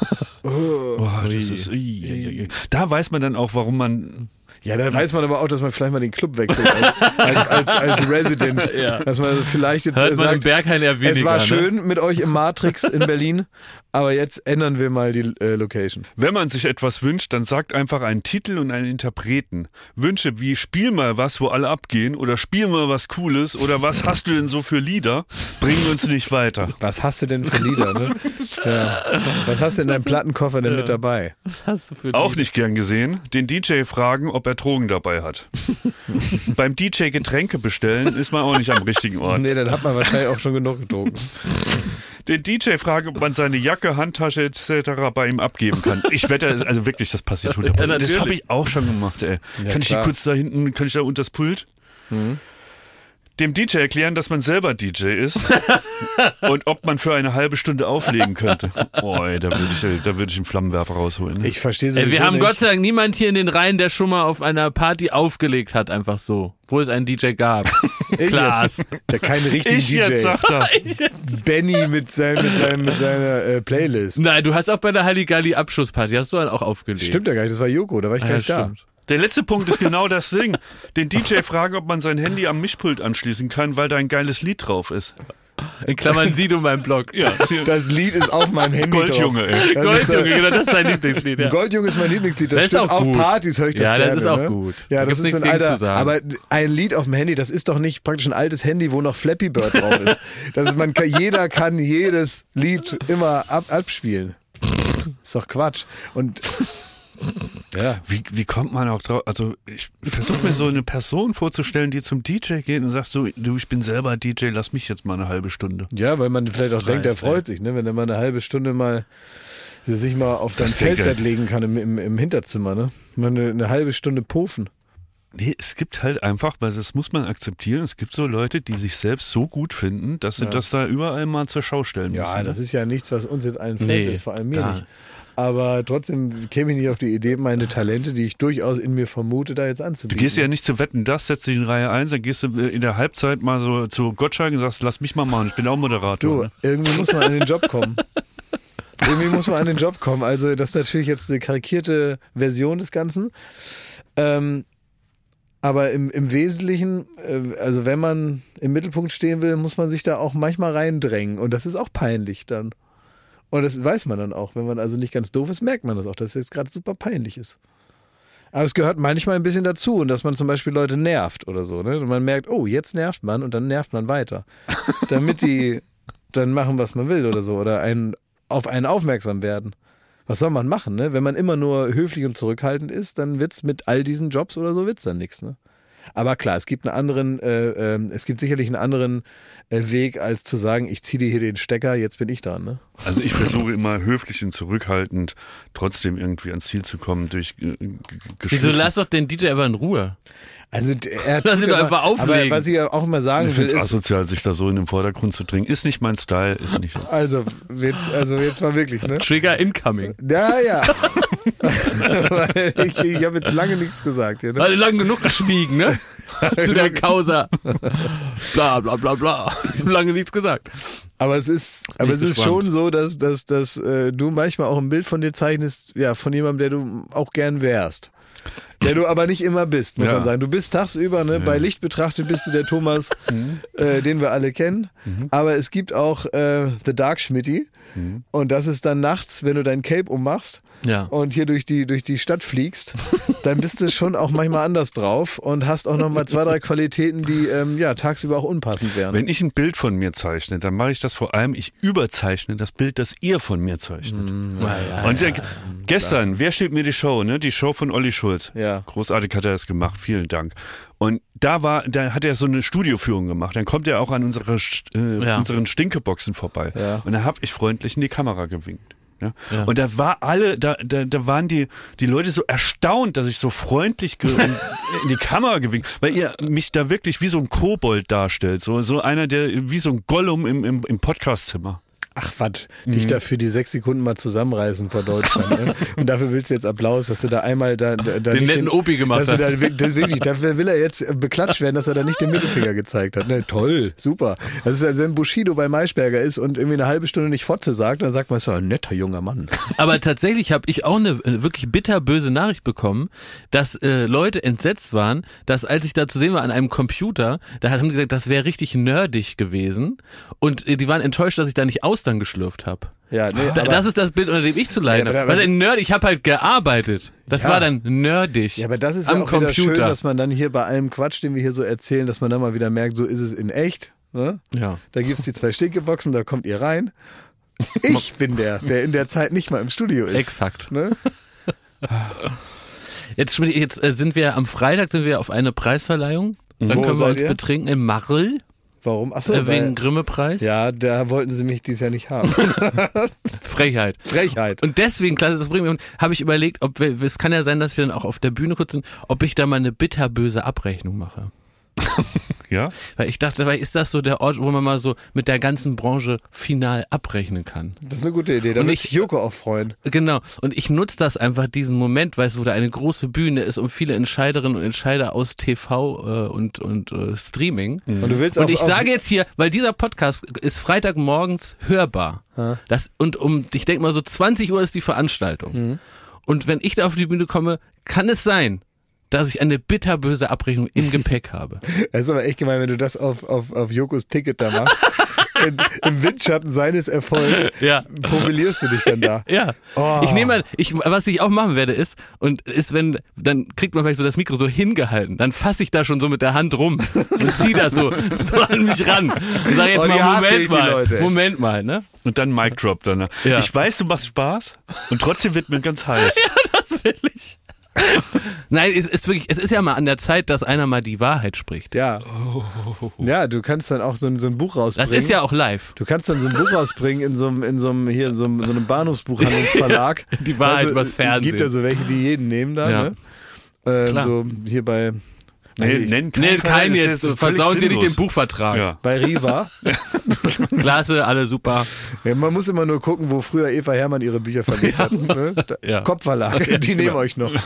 Oh, das ist, ui, ui. Da weiß man dann auch, warum man. Ja, da weiß man aber auch, dass man vielleicht mal den Club wechselt als, als, als, als Resident. Ja. Dass man vielleicht jetzt Hört äh, man im sagt, Berghain eher weniger. es war ne? schön mit euch im Matrix in Berlin, aber jetzt ändern wir mal die äh, Location. Wenn man sich etwas wünscht, dann sagt einfach einen Titel und einen Interpreten. Wünsche wie Spiel mal was, wo alle abgehen oder Spiel mal was Cooles oder was hast du denn so für Lieder, bringen uns nicht weiter. Was hast du denn für Lieder, ne? Ja. Was hast du in deinem Plattenkoffer denn mit dabei? Was hast du für Auch Lieder? nicht gern gesehen. Den DJ fragen, ob er Drogen dabei hat. Beim DJ Getränke bestellen ist man auch nicht am richtigen Ort. Nee, dann hat man wahrscheinlich auch schon genug getrunken. Den DJ fragen, ob man seine Jacke, Handtasche etc. bei ihm abgeben kann. Ich wette, also wirklich, das passiert hundertprozentig. Ja, das habe ich auch schon gemacht, ey. kann ich die klar. kurz da hinten, kann ich da unter das Pult? Dem DJ erklären, dass man selber DJ ist und ob man für eine halbe Stunde auflegen könnte. Oh, ey, da würde ich, da würde ich einen Flammenwerfer rausholen. ne? Ich verstehe sowieso wir haben nicht. Gott sei Dank niemand hier in den Reihen, der schon mal auf einer Party aufgelegt hat, einfach so. Wo es einen DJ gab. ich Klaas. jetzt, der keinen richtigen ich DJ. jetzt, sagt er. Benny mit, sein, mit, seinem, mit seiner äh, Playlist. Nein, du hast auch bei der Halligalli Abschlussparty, hast du dann auch aufgelegt. Stimmt ja gar nicht, das war Joko, da war ich Ah, gar ja, nicht da. Der letzte Punkt ist genau das Ding. Den DJ fragen, ob man sein Handy am Mischpult anschließen kann, weil da ein geiles Lied drauf ist. In Klammern Sido mein Blog. Ja, Das Lied ist auf meinem Handy Goldjunge, drauf. ey. Das ist, Goldjunge, genau, das ist sein Lieblingslied, ja. Goldjunge ist mein Lieblingslied. Das, Das ist auch Auf gut. Partys höre ich das Ja, das gerne. ist auch ne? gut. Ja, Da das ist ein alter, zu sagen. aber ein Lied auf dem Handy, das ist doch nicht praktisch ein altes Handy, wo noch Flappy Bird drauf ist. Das ist man kann, jeder kann jedes Lied immer ab, abspielen. Ist doch Quatsch. Und Ja. Wie, wie kommt man auch drauf? Also ich versuche mir so eine Person vorzustellen, die zum DJ geht und sagt so, du, ich bin selber DJ, lass mich jetzt mal eine halbe Stunde. Ja, weil man vielleicht auch denkt, der dreist, freut sich, ne? wenn er mal eine halbe Stunde mal sich mal auf sein Das Feldbett legen kann im, im, im Hinterzimmer, ne? Mal eine, eine halbe Stunde pufen. Nee, es gibt halt einfach, weil das muss man akzeptieren, es gibt so Leute, die sich selbst so gut finden, dass sie Ja. das da überall mal zur Schau stellen Ja, müssen. das ist ja nichts, was uns jetzt allen fremd Nee, ist, vor allem mir gar nicht. Aber trotzdem käme ich nicht auf die Idee, meine Talente, die ich durchaus in mir vermute, da jetzt Du anzubieten. gehst ja nicht zu wetten, das setzt dich in Reihe 1, dann gehst du äh, in der Halbzeit mal so zu Gottschalk und sagst, lass mich mal machen, ich bin auch Moderator. Du, ne? irgendwie muss man an den Job kommen. irgendwie muss man an den Job kommen. Also das ist natürlich jetzt eine karikierte Version des Ganzen. Ähm, aber im, im Wesentlichen, äh, also wenn man im Mittelpunkt stehen will, muss man sich da auch manchmal reindrängen. Und das ist auch peinlich dann. Und das weiß man dann auch. Wenn man also nicht ganz doof ist, merkt man das auch, dass es jetzt gerade super peinlich ist. Aber es gehört manchmal ein bisschen dazu und dass man zum Beispiel Leute nervt oder so. Ne? Und man merkt, oh, jetzt nervt man und dann nervt man weiter. Damit die dann machen, was man will oder so. Oder einen, auf einen aufmerksam werden. Was soll man machen, ne? Wenn man immer nur höflich und zurückhaltend ist, dann wird's mit all diesen Jobs oder so wird's dann nichts, ne? Aber klar, es gibt einen anderen, äh, ähm, es gibt sicherlich einen anderen äh, Weg, als zu sagen, ich ziehe dir hier den Stecker, jetzt bin ich dran, ne? Also ich versuche immer höflich und zurückhaltend trotzdem irgendwie ans Ziel zu kommen durch äh, Wieso lass doch den DJ einfach in Ruhe? Also er Lass tut ihn doch einfach auflegen. Aber was ich auch immer sagen Ich will, finde es ist, asozial, sich da so in den Vordergrund zu drängen. Ist nicht mein Style, ist nicht so. also jetzt, also jetzt mal wirklich, ne? Trigger incoming. Ja, ja. Weil ich ich habe jetzt lange nichts gesagt hier, ne? Also lang genug geschwiegen, ne? Zu der Causa. Bla bla bla bla. Ich habe lange nichts gesagt. Aber es ist, aber es ist schon so, dass, dass, dass äh, du manchmal auch ein Bild von dir zeichnest, ja, von jemandem, der du auch gern wärst. Der du aber nicht immer bist, muss Ja. man sagen. Du bist tagsüber, ne, bei Licht betrachtet bist du der Thomas, Mhm. äh, den wir alle kennen. Aber es gibt auch äh, The Dark Schmitty. Mhm. Und das ist dann nachts, wenn du dein Cape ummachst Ja. und hier durch die, durch die Stadt fliegst, dann bist du schon auch manchmal anders drauf und hast auch nochmal zwei, drei Qualitäten, die ähm, ja tagsüber auch unpassend wären. Wenn ich ein Bild von mir zeichne, dann mache ich das vor allem, ich überzeichne das Bild, das ihr von mir zeichnet. Ja, ja, Und ja. gestern, wer steht mir die Show, ne? Die Show von Olli Schulz. Ja. Großartig hat er das gemacht, vielen Dank. Und da war, da hat er so eine Studioführung gemacht. Dann kommt er auch an unsere, äh, Ja. unseren Stinkeboxen vorbei. Ja. Und da habe ich freundlich in die Kamera gewinkt. Ja? Ja. Und da war alle, da, da, da waren die, die Leute so erstaunt, dass ich so freundlich in die Kamera gewinkt, weil ihr mich da wirklich wie so ein Kobold darstellt, so, so einer, der wie so ein Gollum im, im, im Podcastzimmer. Ach was, Mhm. dich dafür die sechs Sekunden mal zusammenreißen vor Deutschland. ne? Und dafür willst du jetzt Applaus, dass du da einmal da, da, da Den nicht netten Opi gemacht da, hast. wirk- das wirklich, dafür will er jetzt äh, beklatscht werden, dass er da nicht den Mittelfinger gezeigt hat. Ne, toll, super. Das ist also, wenn Bushido bei Maischberger ist und irgendwie eine halbe Stunde nicht Fotze sagt, dann sagt man, so ein netter junger Mann. Aber tatsächlich habe ich auch eine äh, wirklich bitterböse Nachricht bekommen, dass äh, Leute entsetzt waren, dass als ich da zu sehen war an einem Computer, da haben die gesagt, das wäre richtig nerdig gewesen und äh, die waren enttäuscht, dass ich da nicht Austern geschlürft habe. Ja, nee, Da, das ist das Bild, unter dem ich zu leiden Ja, habe. Nerd, ich habe halt gearbeitet. Das Ja. war dann nerdig. ja, aber das ist am ja auch wieder schön, Computer. dass man dann hier bei allem Quatsch, den wir hier so erzählen, dass man dann mal wieder merkt, so ist es in echt. Ne? ja. Da gibt's die zwei Stinkeboxen, da kommt ihr rein. Ich bin der, der in der Zeit nicht mal im Studio ist. Exakt. Ne? Jetzt, jetzt äh, sind wir am Freitag sind wir auf eine Preisverleihung. Dann Wo können wir uns ihr? betrinken im Marl Warum? Achso, äh, wegen Grimme-Preis. ja, da wollten sie mich dieses Jahr nicht haben. Frechheit. Frechheit. Und deswegen, klasse, das bringt mich, habe ich überlegt, ob wir, es kann ja sein, dass wir dann auch auf der Bühne kurz sind, ob ich da mal eine bitterböse Abrechnung mache. Ja? Weil ich dachte, weil ist das so der Ort, wo man mal so mit der ganzen Branche final abrechnen kann? Das ist eine gute Idee. Da Und wird ich- Joko auch freuen. Genau. Und ich nutze das einfach, diesen Moment, weißt du, wo da eine große Bühne ist und viele Entscheiderinnen und Entscheider aus TV äh, und, und äh, Streaming. Und du willst Und auf, ich sage jetzt hier, weil dieser Podcast ist Freitagmorgens hörbar. Das, und um, ich denke mal so 20 Uhr ist die Veranstaltung. Mhm. Und wenn ich da auf die Bühne komme, kann es sein, dass ich eine bitterböse Abrechnung im Gepäck habe. Das ist aber echt gemein, wenn du das auf, auf, auf Jokos Ticket da machst. In, Im Windschatten seines Erfolgs Ja. profilierst du dich dann da. Ja. Oh. Ich nehme mal, ich, was ich auch machen werde, ist, und ist, wenn, dann kriegt man vielleicht so das Mikro so hingehalten, dann fasse ich da schon so mit der Hand rum und zieh das so, so an mich ran. Und sage jetzt Oh, mal, Moment mal, Leute. Moment mal, ne? Und dann Mic Drop dann. Ja. Ich weiß, du machst Spaß und trotzdem wird mir ganz heiß. das will ich. Nein, es ist wirklich, es ist ja mal an der Zeit, dass einer mal die Wahrheit spricht. Ja. Ja, du kannst dann auch so ein, so ein Buch rausbringen. Das ist ja auch live. Du kannst dann so ein Buch rausbringen in so einem, in so einem, hier in so einem, so einem Bahnhofsbuchhandlungsverlag. Die Wahrheit übers Fernsehen. Gibt ja so welche, die jeden nehmen da, Ja. ne? Ähm, Klar. so hier bei, Nenn Nee, Verein, kein das ist jetzt. Versauen Sie nicht den. Buchvertrag. Ja. bei Riva. Klasse, alle super. Ja, man muss immer nur gucken, wo früher Eva Hermann ihre Bücher verlegt hat. Ne? Ja. Kopfverlag, die nehmen euch noch.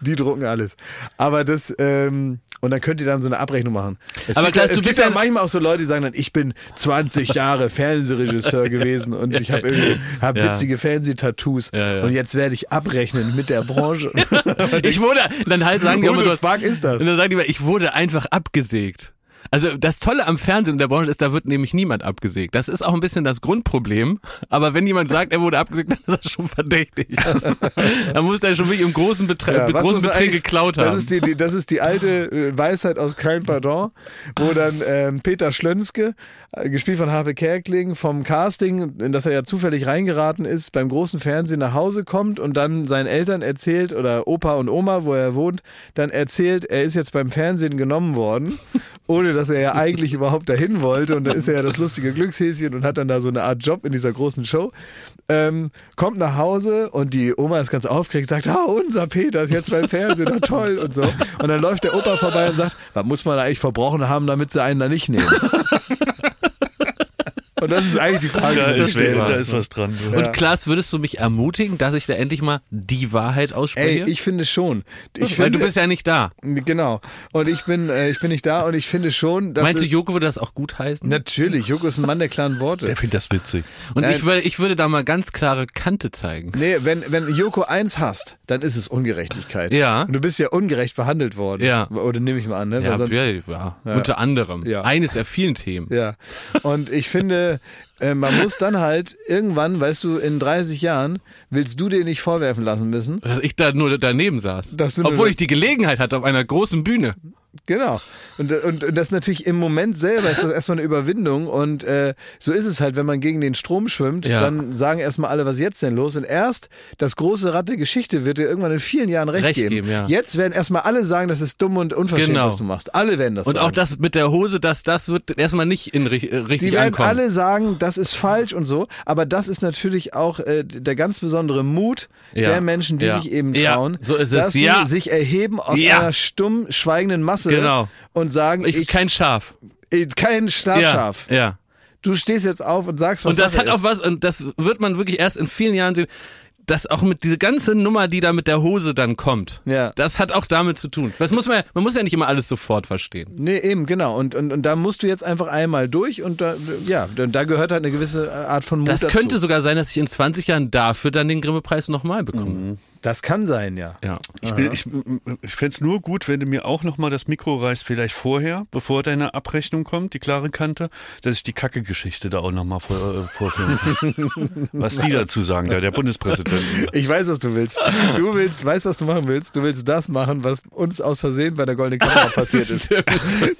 die drucken alles. Aber das, ähm, und dann könnt ihr dann so eine Abrechnung machen. Es Aber gibt, ja- es du gibt bist ja manchmal auch so Leute, die sagen dann, ich bin 20 Jahre Fernsehregisseur gewesen und ich habe irgendwie hab Ja. witzige Fernsehtattoos Ja, ja. und jetzt werde ich abrechnen mit der Branche. Ich wurde, dann halt sagen die Who immer so, fuck ist das? und dann sagen die immer, ich wurde einfach abgesägt. Also das Tolle am Fernsehen und der Branche ist, da wird nämlich niemand abgesägt. Das ist auch ein bisschen das Grundproblem. Aber wenn jemand sagt, er wurde abgesägt, dann ist das schon verdächtig. da muss der schon wirklich im großen Betre Ja, großen er eigentlich- geklaut das haben. Ist die, die, das ist die alte äh, Weisheit aus Kein Pardon, wo dann ähm, Peter Schlönske, äh, gespielt von Harpe Kerkeling, vom Casting, in das er ja zufällig reingeraten ist, beim großen Fernsehen nach Hause kommt und dann seinen Eltern erzählt, oder Opa und Oma, wo er wohnt, dann erzählt, er ist jetzt beim Fernsehen genommen worden, ohne dass er ja eigentlich überhaupt dahin wollte. Und dann ist er ja das lustige Glückshäschen und hat dann da so eine Art Job in dieser großen Show. Ähm, kommt nach Hause und die Oma ist ganz aufgeregt, sagt, ah, unser Peter ist jetzt beim Fernsehen, na toll und so. Und dann läuft der Opa vorbei und sagt, was muss man da eigentlich verbrochen haben, damit sie einen da nicht nehmen? Und das ist eigentlich die Frage, Da ist, stellt. da ist was dran. Ja. Und Klaas, würdest du mich ermutigen, dass ich da endlich mal die Wahrheit ausspreche? Ey, ich finde schon. Ich Weil finde, du bist ja nicht da. genau. Und ich bin, äh, ich bin nicht da und ich finde schon, dass Meinst du, Joko würde das auch gut heißen? Natürlich, Joko ist ein Mann der klaren Worte. Der findet das witzig. Und Nein. ich würde, ich würde da mal ganz klare Kante zeigen. Nee, wenn, wenn Joko eins hasst, dann ist es Ungerechtigkeit. Ja. Und du bist ja ungerecht behandelt worden. Ja. Oder nehme ich mal an, ne? Ja, sonst, ja, ja, unter anderem. Ja. Eines der vielen Themen. ja. Und ich finde, äh, man muss dann halt irgendwann, weißt du, in 30 Jahren willst du dir nicht vorwerfen lassen müssen. Dass ich da nur daneben saß. Obwohl ich die Gelegenheit hatte auf einer großen Bühne. Genau. Und, und, und das natürlich im Moment selber ist das erstmal eine Überwindung. Und äh, so ist es halt, wenn man gegen den Strom schwimmt, Ja. dann sagen erstmal alle, was ist jetzt denn los? Und erst das große Rad der Geschichte wird dir irgendwann in vielen Jahren recht, Recht geben. geben, ja. Jetzt werden erstmal alle sagen, das ist dumm und unverschämt, Genau. was du machst. Alle werden das Und sagen. auch das mit der Hose, das, das wird erstmal nicht in, äh, richtig Die werden ankommen. alle sagen, das ist falsch und so, aber das ist natürlich auch äh, der ganz besondere Mut Ja. der Menschen, die Ja. sich eben Ja, trauen, so ist es. dass sie Ja. sich erheben aus Ja. einer stumm schweigenden Masse Genau. und sagen, ich, ich, kein Schaf. ich kein Schlafschaf. Ja, ja. Du stehst jetzt auf und sagst, was Und das Sache hat auch ist. was, und das wird man wirklich erst in vielen Jahren sehen, dass auch mit diese ganze Nummer, die da mit der Hose dann kommt, Ja. das hat auch damit zu tun. Das muss man, man muss ja nicht immer alles sofort verstehen. Nee, eben, genau. Und, und, und da musst du jetzt einfach einmal durch und da, ja, da, da gehört halt eine gewisse Art von Mut Das dazu. könnte sogar sein, dass ich in 20 Jahren dafür dann den Grimme-Preis nochmal bekomme. Das kann sein, ja. Ja. Ich, will- ich, ich fände es nur gut, wenn du mir auch nochmal das Mikro reißt, vielleicht vorher, bevor deine Abrechnung kommt, die klare Kante, dass ich die Kacke-Geschichte da auch nochmal vor, äh, vorführen kann. Was die dazu sagen, da der Bundespräsident. Ich weiß, was du willst. Du willst, weißt, was du machen willst. Du willst das machen, was uns aus Versehen bei der Goldenen Kamera passiert ist.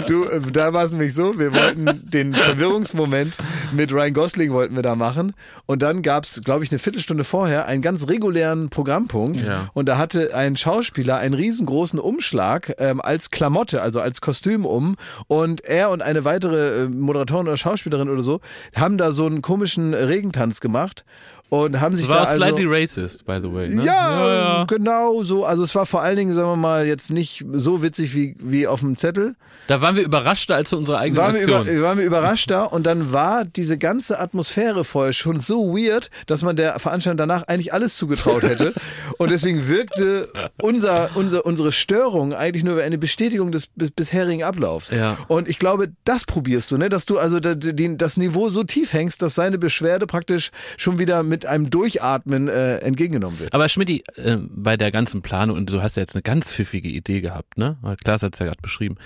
Du, äh, da war es nämlich so, wir wollten den Verwirrungsmoment mit Ryan Gosling wollten wir da machen. Und dann gab es, glaube ich, eine Viertelstunde vorher einen ganz regulären Programmpunkt. Ja. Und da hatte ein Schauspieler einen riesengroßen Umschlag ähm, als Klamotte, also als Kostüm um. Und er und eine weitere äh, Moderatorin oder Schauspielerin oder so haben da so einen komischen Regentanz gemacht. Und haben sich War da also slightly racist, by the way. Ne? ja, ja, ja. genau so. Also es war vor allen Dingen, sagen wir mal, jetzt nicht so witzig wie, wie auf dem Zettel. Da waren wir überraschter als unsere eigene Waren wir, Aktion. über, waren wir überrascht da und dann war diese ganze Atmosphäre vorher schon so weird, dass man der Veranstaltung danach eigentlich alles zugetraut hätte. und deswegen wirkte unser, unser, unsere Störung eigentlich nur wie eine Bestätigung des bis, bisherigen Ablaufs. Ja. Und ich glaube, das probierst du, ne? dass du also das Niveau so tief hängst, dass seine Beschwerde praktisch schon wieder mit einem Durchatmen äh, entgegengenommen wird. Aber Schmidti, äh, bei der ganzen Planung, und du hast ja jetzt eine ganz pfiffige Idee gehabt, ne? Klaas hat es ja gerade beschrieben.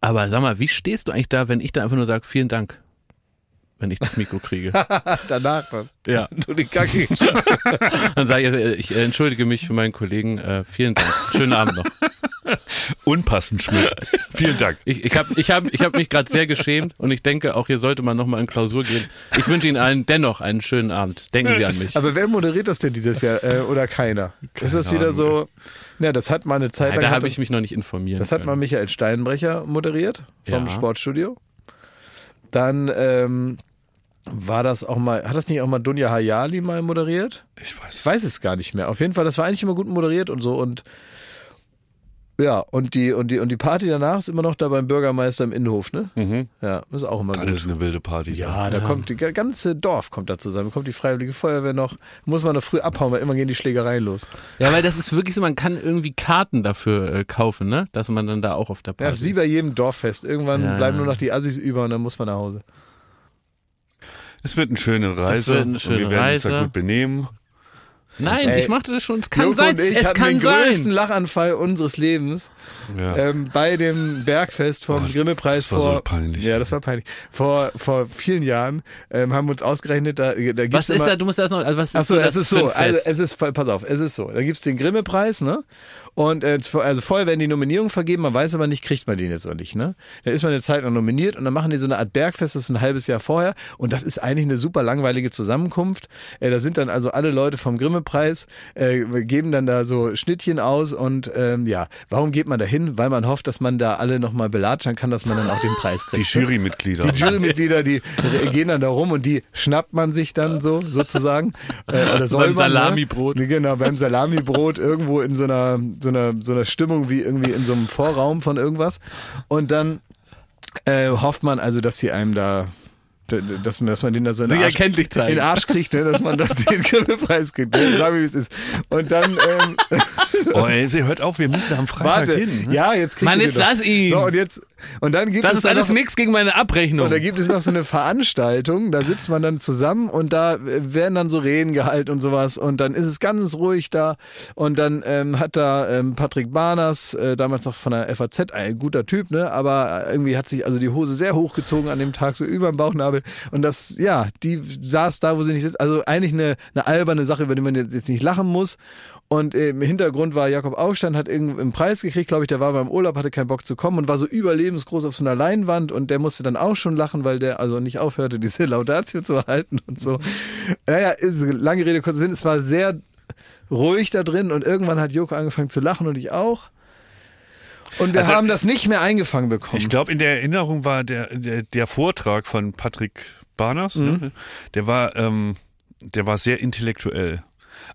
Aber sag mal, wie stehst du eigentlich da, wenn ich da einfach nur sage, vielen Dank, wenn ich das Mikro kriege? Danach dann. ja. Du die Kacke. Dann sage ich, äh, ich entschuldige mich für meinen Kollegen, äh, vielen Dank. Schönen Abend noch. Unpassend, Schmidt. Vielen Dank. Ich, ich habe ich hab, ich hab mich gerade sehr geschämt und ich denke, auch hier sollte man nochmal in Klausur gehen. Ich wünsche Ihnen allen dennoch einen schönen Abend. Denken Sie an mich. Aber wer moderiert das denn dieses Jahr? Äh, oder keiner? ist das wieder so? Ja, das hat mal eine Zeit lang. da habe ich mich noch nicht informiert. Das hat mal Michael Steinbrecher moderiert vom Ja. Sportstudio. Dann ähm, war das auch mal, hat das nicht auch mal Dunja Hayali mal moderiert? Ich weiß. Ich weiß es gar nicht mehr. Auf jeden Fall, das war eigentlich immer gut moderiert und so und ja, und die, und die, und die Party danach ist immer noch da beim Bürgermeister im Innenhof, ne? Mhm. Ja, das ist auch immer Alles gut. eine wilde Party. Ja, da kommt die ganze Dorf kommt da zusammen, kommt die Freiwillige Feuerwehr noch, muss man noch früh abhauen, weil immer gehen die Schlägereien los. Ja, weil das ist wirklich so, man kann irgendwie Karten dafür äh, kaufen, ne? Dass man dann da auch auf der Ja, Party das ist wie bei jedem Dorffest. Irgendwann Ja. bleiben nur noch die Assis über und dann muss man nach Hause. Es wird eine schöne Reise. wird eine und schöne wir werden uns da Reise. gut benehmen. Nein, Ey, ich machte das schon. Es kann Joko sein. und ich es hatten kann den größten sein. Lachanfall unseres Lebens Ja. ähm, bei dem Bergfest vom Grimme-Preis das war vor. so peinlich. Ja, das war peinlich. Vor, vor vielen Jahren ähm, haben wir uns ausgerechnet, da, da gibt's Was ist immer, da? Du musst das noch. Also was ist Achso, so es das ist so. Also es ist, pass auf, es ist so. Da gibt's den Grimme-Preis, ne? Und äh, also vorher werden die Nominierungen vergeben, man weiß aber nicht, kriegt man den jetzt oder nicht, ne? Dann ist man eine Zeit lang nominiert und dann machen die so eine Art Bergfest, das ist ein halbes Jahr vorher und das ist eigentlich eine super langweilige Zusammenkunft. Äh, da sind dann also alle Leute vom Grimme-Preis, äh, geben dann da so Schnittchen aus und ähm, ja, warum geht man da hin? Weil man hofft, dass man da alle nochmal belatschern kann, dass man dann auch den Preis Die kriegt. ne? Jurymitglieder. Die Jurymitglieder, die gehen dann da rum und die schnappt man sich dann so, sozusagen. Äh, oder soll Beim man, Salamibrot. Ne? Genau, beim Salamibrot irgendwo in so einer, so einer, so einer Stimmung wie irgendwie in so einem Vorraum von irgendwas. Und dann äh, hofft man also, dass sie einem da, dass, dass man den da so in den Arsch, in Arsch kriegt, ne? dass man da den Grimme-Preis kriegt. Ne? Sag mir, wie es ist. Und dann, ähm, Oh, ey, sie hört auf, wir müssen am Freitag warte, hin. ne? ja, jetzt kriegt Mann, jetzt lass ihn. So, und jetzt, und dann gibt Das es ist alles noch, nichts gegen meine Abrechnung. und da gibt es noch so eine Veranstaltung, da sitzt man dann zusammen und da werden dann so Reden gehalten und sowas und dann ist es ganz ruhig da und dann ähm, hat da ähm, Patrick Barners, äh, damals noch von der FAZ, ein guter Typ, ne, aber irgendwie hat sich also die Hose sehr hochgezogen an dem Tag, so über dem Bauchnabel und das, ja, die saß da, wo sie nicht sitzt, also eigentlich eine, eine alberne Sache, über die man jetzt nicht lachen muss und im Hintergrund war Jakob Aufstand, hat irgendeinen einen Preis gekriegt, glaube ich, der war beim Urlaub, hatte keinen Bock zu kommen und war so überlebensgroß auf so einer Leinwand und der musste dann auch schon lachen, weil der also nicht aufhörte, diese Laudatio zu halten und so. Naja, ist, lange Rede, kurzer Sinn, es war sehr ruhig da drin und irgendwann hat Joko angefangen zu lachen und ich auch. Und wir Also, haben das nicht mehr eingefangen bekommen. Ich glaube, in der Erinnerung war der, der, der Vortrag von Patrick Barners, Mhm. ne? der war, ähm, der war sehr intellektuell.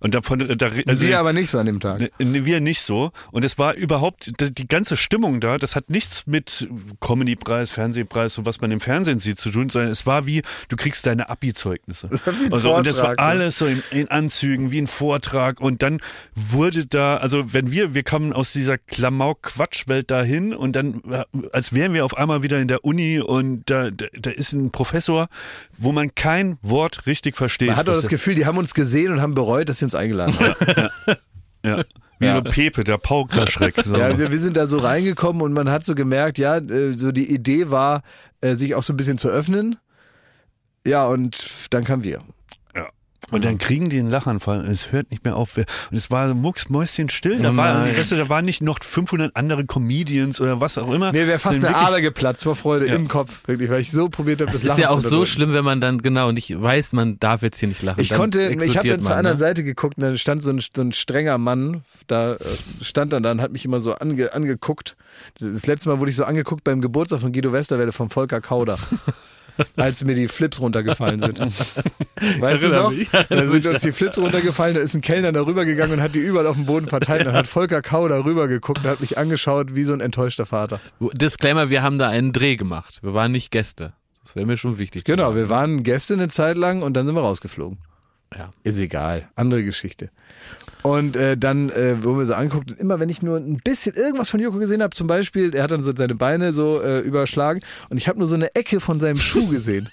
Und davon, da, also, wir aber nicht so an dem Tag. Ne, ne, wir nicht so. Und es war überhaupt, die ganze Stimmung da, das hat nichts mit Comedy-Preis, Fernsehpreis, so was man im Fernsehen sieht, zu tun, sondern es war wie, du kriegst deine Abi-Zeugnisse. wie ein Also, und das war ne? alles so in, in Anzügen, wie ein Vortrag. Und dann wurde da, also wenn wir, wir kamen aus dieser Klamauk-Quatschwelt dahin und dann, äh, als wären wir auf einmal wieder in der Uni und da, da, da ist ein Professor, wo man kein Wort richtig versteht. Man hat doch das Gefühl, die haben uns gesehen und haben bereut, dass sie uns eingeladen haben. ja. Wie Ja. so Pepe, der Paukerschreck. So. Ja, also wir sind da so reingekommen und man hat so gemerkt, ja, äh, so die Idee war, äh, sich auch so ein bisschen zu öffnen. Ja, und dann kamen wir. Und dann kriegen die einen Lachanfall und es hört nicht mehr auf. Und es war mucksmäuschen still. Da, Oh war, du, da waren nicht noch 500 andere Comedians oder was auch immer. Mir wäre fast eine Ader geplatzt vor Freude Ja. im Kopf, wirklich, weil ich so probiert habe, das, das ist Lachen ja auch zu so schlimm, wenn man dann genau nicht weiß, man darf jetzt hier nicht lachen. Ich Dann konnte, ich habe dann zur anderen ne? Seite geguckt und da stand so ein, so ein strenger Mann, da äh, stand dann da und hat mich immer so ange, angeguckt. Das letzte Mal wurde ich so angeguckt beim Geburtstag von Guido Westerwelle von Volker Kauder. als mir die Flips runtergefallen sind. Weißt du Erinnere noch? mich, Da sind uns die Flips runtergefallen, da ist ein Kellner da rübergegangen und hat die überall auf dem Boden verteilt. Dann hat Volker Kauder rübergeguckt und hat mich angeschaut wie so ein enttäuschter Vater. Disclaimer, wir haben da einen Dreh gemacht. Wir waren nicht Gäste. Das wäre mir schon wichtig. Genau, wir waren Gäste eine Zeit lang und dann sind wir rausgeflogen. Ja. Ist egal, andere Geschichte. Und äh, dann, äh, wo wir so anguckt, und immer wenn ich nur ein bisschen irgendwas von Joko gesehen habe, zum Beispiel, er hat dann so seine Beine so äh, überschlagen und ich habe nur so eine Ecke von seinem Schuh gesehen.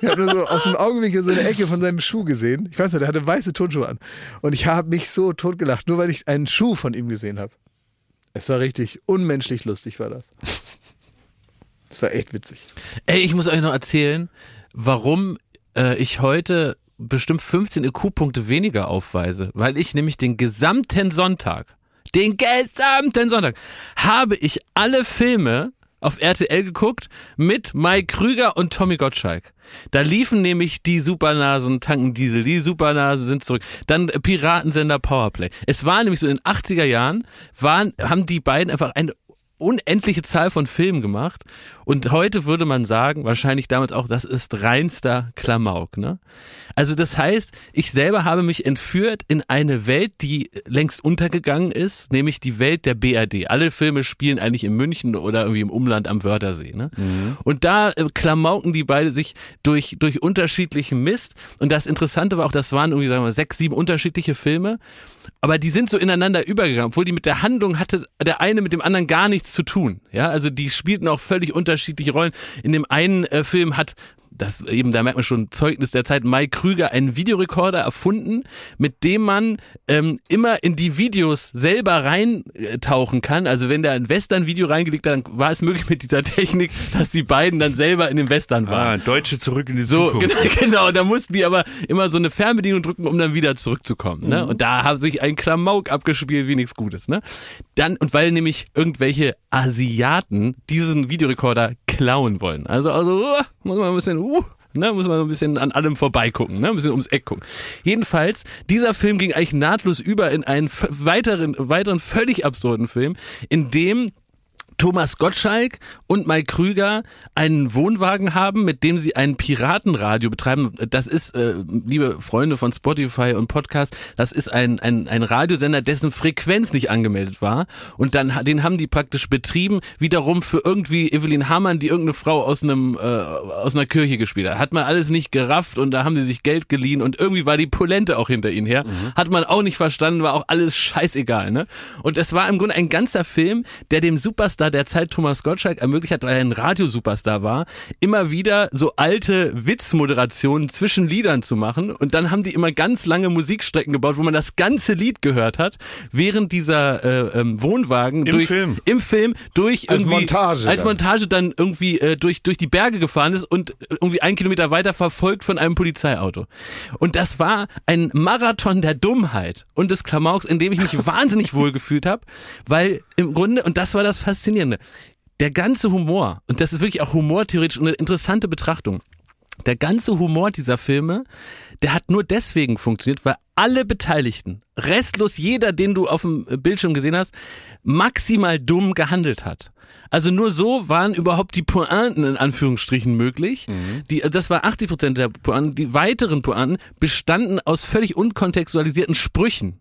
Ich habe nur so aus dem Augenwinkel so eine Ecke von seinem Schuh gesehen. Ich weiß nicht, der hatte weiße Turnschuhe an. Und ich habe mich so totgelacht, nur weil ich einen Schuh von ihm gesehen habe. Es war richtig unmenschlich lustig, war das. Es war echt witzig. Ey, ich muss euch noch erzählen, warum äh, ich heute bestimmt 15 IQ-Punkte weniger aufweise. Weil ich nämlich den gesamten Sonntag den gesamten Sonntag, habe ich alle Filme auf RTL geguckt mit Mike Krüger und Tommy Gottschalk. Da liefen nämlich die Supernasen tanken Diesel, die Supernasen sind zurück. Dann Piratensender Powerplay. Es war nämlich so in den 80er Jahren, waren, haben die beiden einfach eine unendliche Zahl von Filmen gemacht. Und heute würde man sagen, wahrscheinlich damals auch, das ist reinster Klamauk. Ne? Also das heißt, ich selber habe mich entführt in eine Welt, die längst untergegangen ist, nämlich die Welt der BRD. Alle Filme spielen eigentlich in München oder irgendwie im Umland am Wörthersee. Ne? Mhm. Und da äh, klamauken die beide sich durch, durch unterschiedlichen Mist. Und das Interessante war auch, das waren irgendwie, sagen wir, sechs, sieben unterschiedliche Filme. Aber die sind so ineinander übergegangen, obwohl die mit der Handlung hatte der eine mit dem anderen gar nichts zu tun. Ja, also die spielten auch völlig unterschiedlich unterschiedliche Rollen. In dem einen äh, Film hat das eben, da merkt man schon Zeugnis der Zeit, Mike Krüger einen Videorekorder erfunden, mit dem man ähm, immer in die Videos selber reintauchen kann. Also wenn der ein Western-Video reingelegt hat, dann war es möglich mit dieser Technik, dass die beiden dann selber in dem Western waren. Ah, Deutsche zurück in die so, Zukunft. Genau, genau, da mussten die aber immer so eine Fernbedienung drücken, um dann wieder zurückzukommen. Ne? Mhm. Und da hat sich ein Klamauk abgespielt wie nichts Gutes. Ne? Dann, und weil nämlich irgendwelche Asiaten diesen Videorekorder klauen wollen. Also, also uh, muss man ein bisschen, uh, ne, muss man ein bisschen an allem vorbeigucken, ne, ein bisschen ums Eck gucken. Jedenfalls, dieser Film ging eigentlich nahtlos über in einen weiteren, weiteren völlig absurden Film, in dem Thomas Gottschalk und Mike Krüger einen Wohnwagen haben, mit dem sie ein Piratenradio betreiben. Das ist, äh, liebe Freunde von Spotify und Podcast, das ist ein, ein, ein Radiosender, dessen Frequenz nicht angemeldet war. Und dann, den haben die praktisch betrieben, wiederum für irgendwie Evelyn Hamann, die irgendeine Frau aus einem, äh, aus einer Kirche gespielt hat. Hat man alles nicht gerafft und da haben sie sich Geld geliehen und irgendwie war die Polente auch hinter ihnen her. Mhm. Hat man auch nicht verstanden, war auch alles scheißegal, ne? Und es war im Grunde ein ganzer Film, der dem Superstar Der Zeit Thomas Gottschalk ermöglicht hat, weil er ein Radiosuperstar war, immer wieder so alte Witzmoderationen zwischen Liedern zu machen. Und dann haben die immer ganz lange Musikstrecken gebaut, wo man das ganze Lied gehört hat, während dieser äh, ähm, Wohnwagen Im durch, Film. im Film durch Als irgendwie Montage als dann. Montage dann irgendwie äh, durch durch die Berge gefahren ist und irgendwie einen Kilometer weiter verfolgt von einem Polizeiauto. Und das war ein Marathon der Dummheit und des Klamauks, in dem ich mich wahnsinnig wohl gefühlt habe, weil im Grunde und das war das Faszinierende. Der ganze Humor und das ist wirklich auch humortheoretisch eine interessante Betrachtung. Der ganze Humor dieser Filme, der hat nur deswegen funktioniert, weil alle Beteiligten, restlos jeder, den du auf dem Bildschirm gesehen hast, maximal dumm gehandelt hat. Also nur so waren überhaupt die Pointen in Anführungsstrichen möglich. Die, das war 80 Prozent der Pointen. Die weiteren Pointen bestanden aus völlig unkontextualisierten Sprüchen.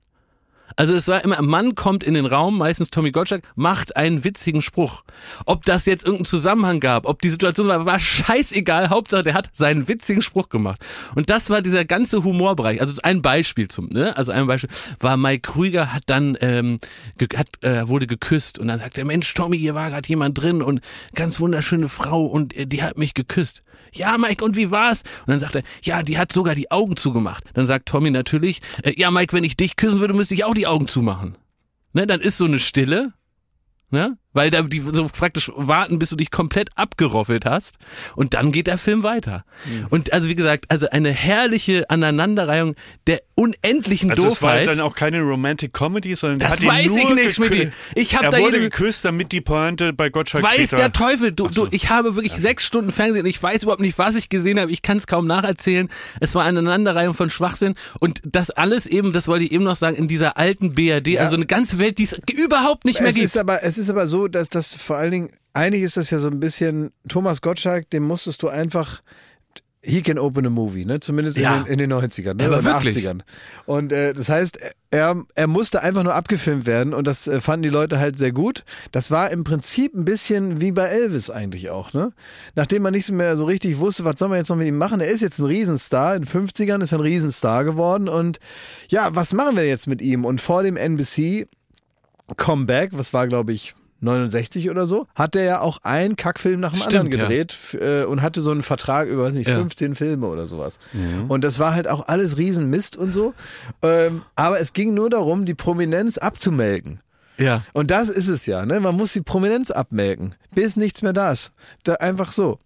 Also es war immer, ein Mann kommt in den Raum, meistens Tommy Gottschalk, macht einen witzigen Spruch. Ob das jetzt irgendeinen Zusammenhang gab, ob die Situation war, war scheißegal. Hauptsache, der hat seinen witzigen Spruch gemacht. Und das war dieser ganze Humorbereich. Also ein Beispiel zum, ne? Also ein Beispiel war Mike Krüger hat dann ähm, hat, äh, wurde geküsst und dann sagt er, Mensch, Tommy, hier war gerade jemand drin und ganz wunderschöne Frau und äh, die hat mich geküsst. Ja, Mike, und wie war's? Und dann sagt er, ja, die hat sogar die Augen zugemacht. Dann sagt Tommy natürlich, äh, ja, Mike, wenn ich dich küssen würde, müsste ich auch die Augen zumachen. Ne, dann ist so eine Stille, ne? Weil da die so praktisch warten, bis du dich komplett abgeroffelt hast und dann geht der Film weiter. Mhm. Und also wie gesagt, also eine herrliche Aneinanderreihung der unendlichen Also es war Doofheit. dann auch keine Romantic Comedy, sondern der Das hat ihn weiß nur ich nicht, Schmidti. Ich hab er da wurde geküsst, damit die Pointe bei Gottschalk Weiß später... der Teufel, du, so. du, ich habe wirklich sechs Stunden Fernsehen und ich weiß überhaupt nicht, was ich gesehen habe. Ich kann es kaum nacherzählen. Es war eine Aneinanderreihung von Schwachsinn und das alles eben, das wollte ich eben noch sagen, in dieser alten BRD, also eine ganze Welt, die es überhaupt nicht mehr Es gibt. ist aber, es ist aber so, dass das vor allen Dingen, eigentlich ist das ja so ein bisschen, Thomas Gottschalk, dem musstest du einfach, he can open a movie, ne? Zumindest Ja. in, den, in den 90ern, ne? Aber Oder wirklich. 80ern. Und äh, das heißt, er, er musste einfach nur abgefilmt werden und das äh, fanden die Leute halt sehr gut. Das war im Prinzip ein bisschen wie bei Elvis eigentlich auch, ne? Nachdem man nicht mehr so richtig wusste, was soll man jetzt noch mit ihm machen. Er ist jetzt ein Riesenstar, in den 50ern ist er ein Riesenstar geworden und ja, was machen wir jetzt mit ihm? Und vor dem NBC Comeback, was war glaube ich 69 oder so, hat er ja auch einen Kackfilm nach dem Stimmt, anderen ja. gedreht f- äh, und hatte so einen Vertrag über, weiß nicht, Ja. 15 Filme oder sowas. Und das war halt auch alles Riesenmist und so. Ähm, aber es ging nur darum, die Prominenz abzumelken. ja. Und das ist es ja, ne? Man muss die Prominenz abmelken, bis nichts mehr da ist. Da einfach so.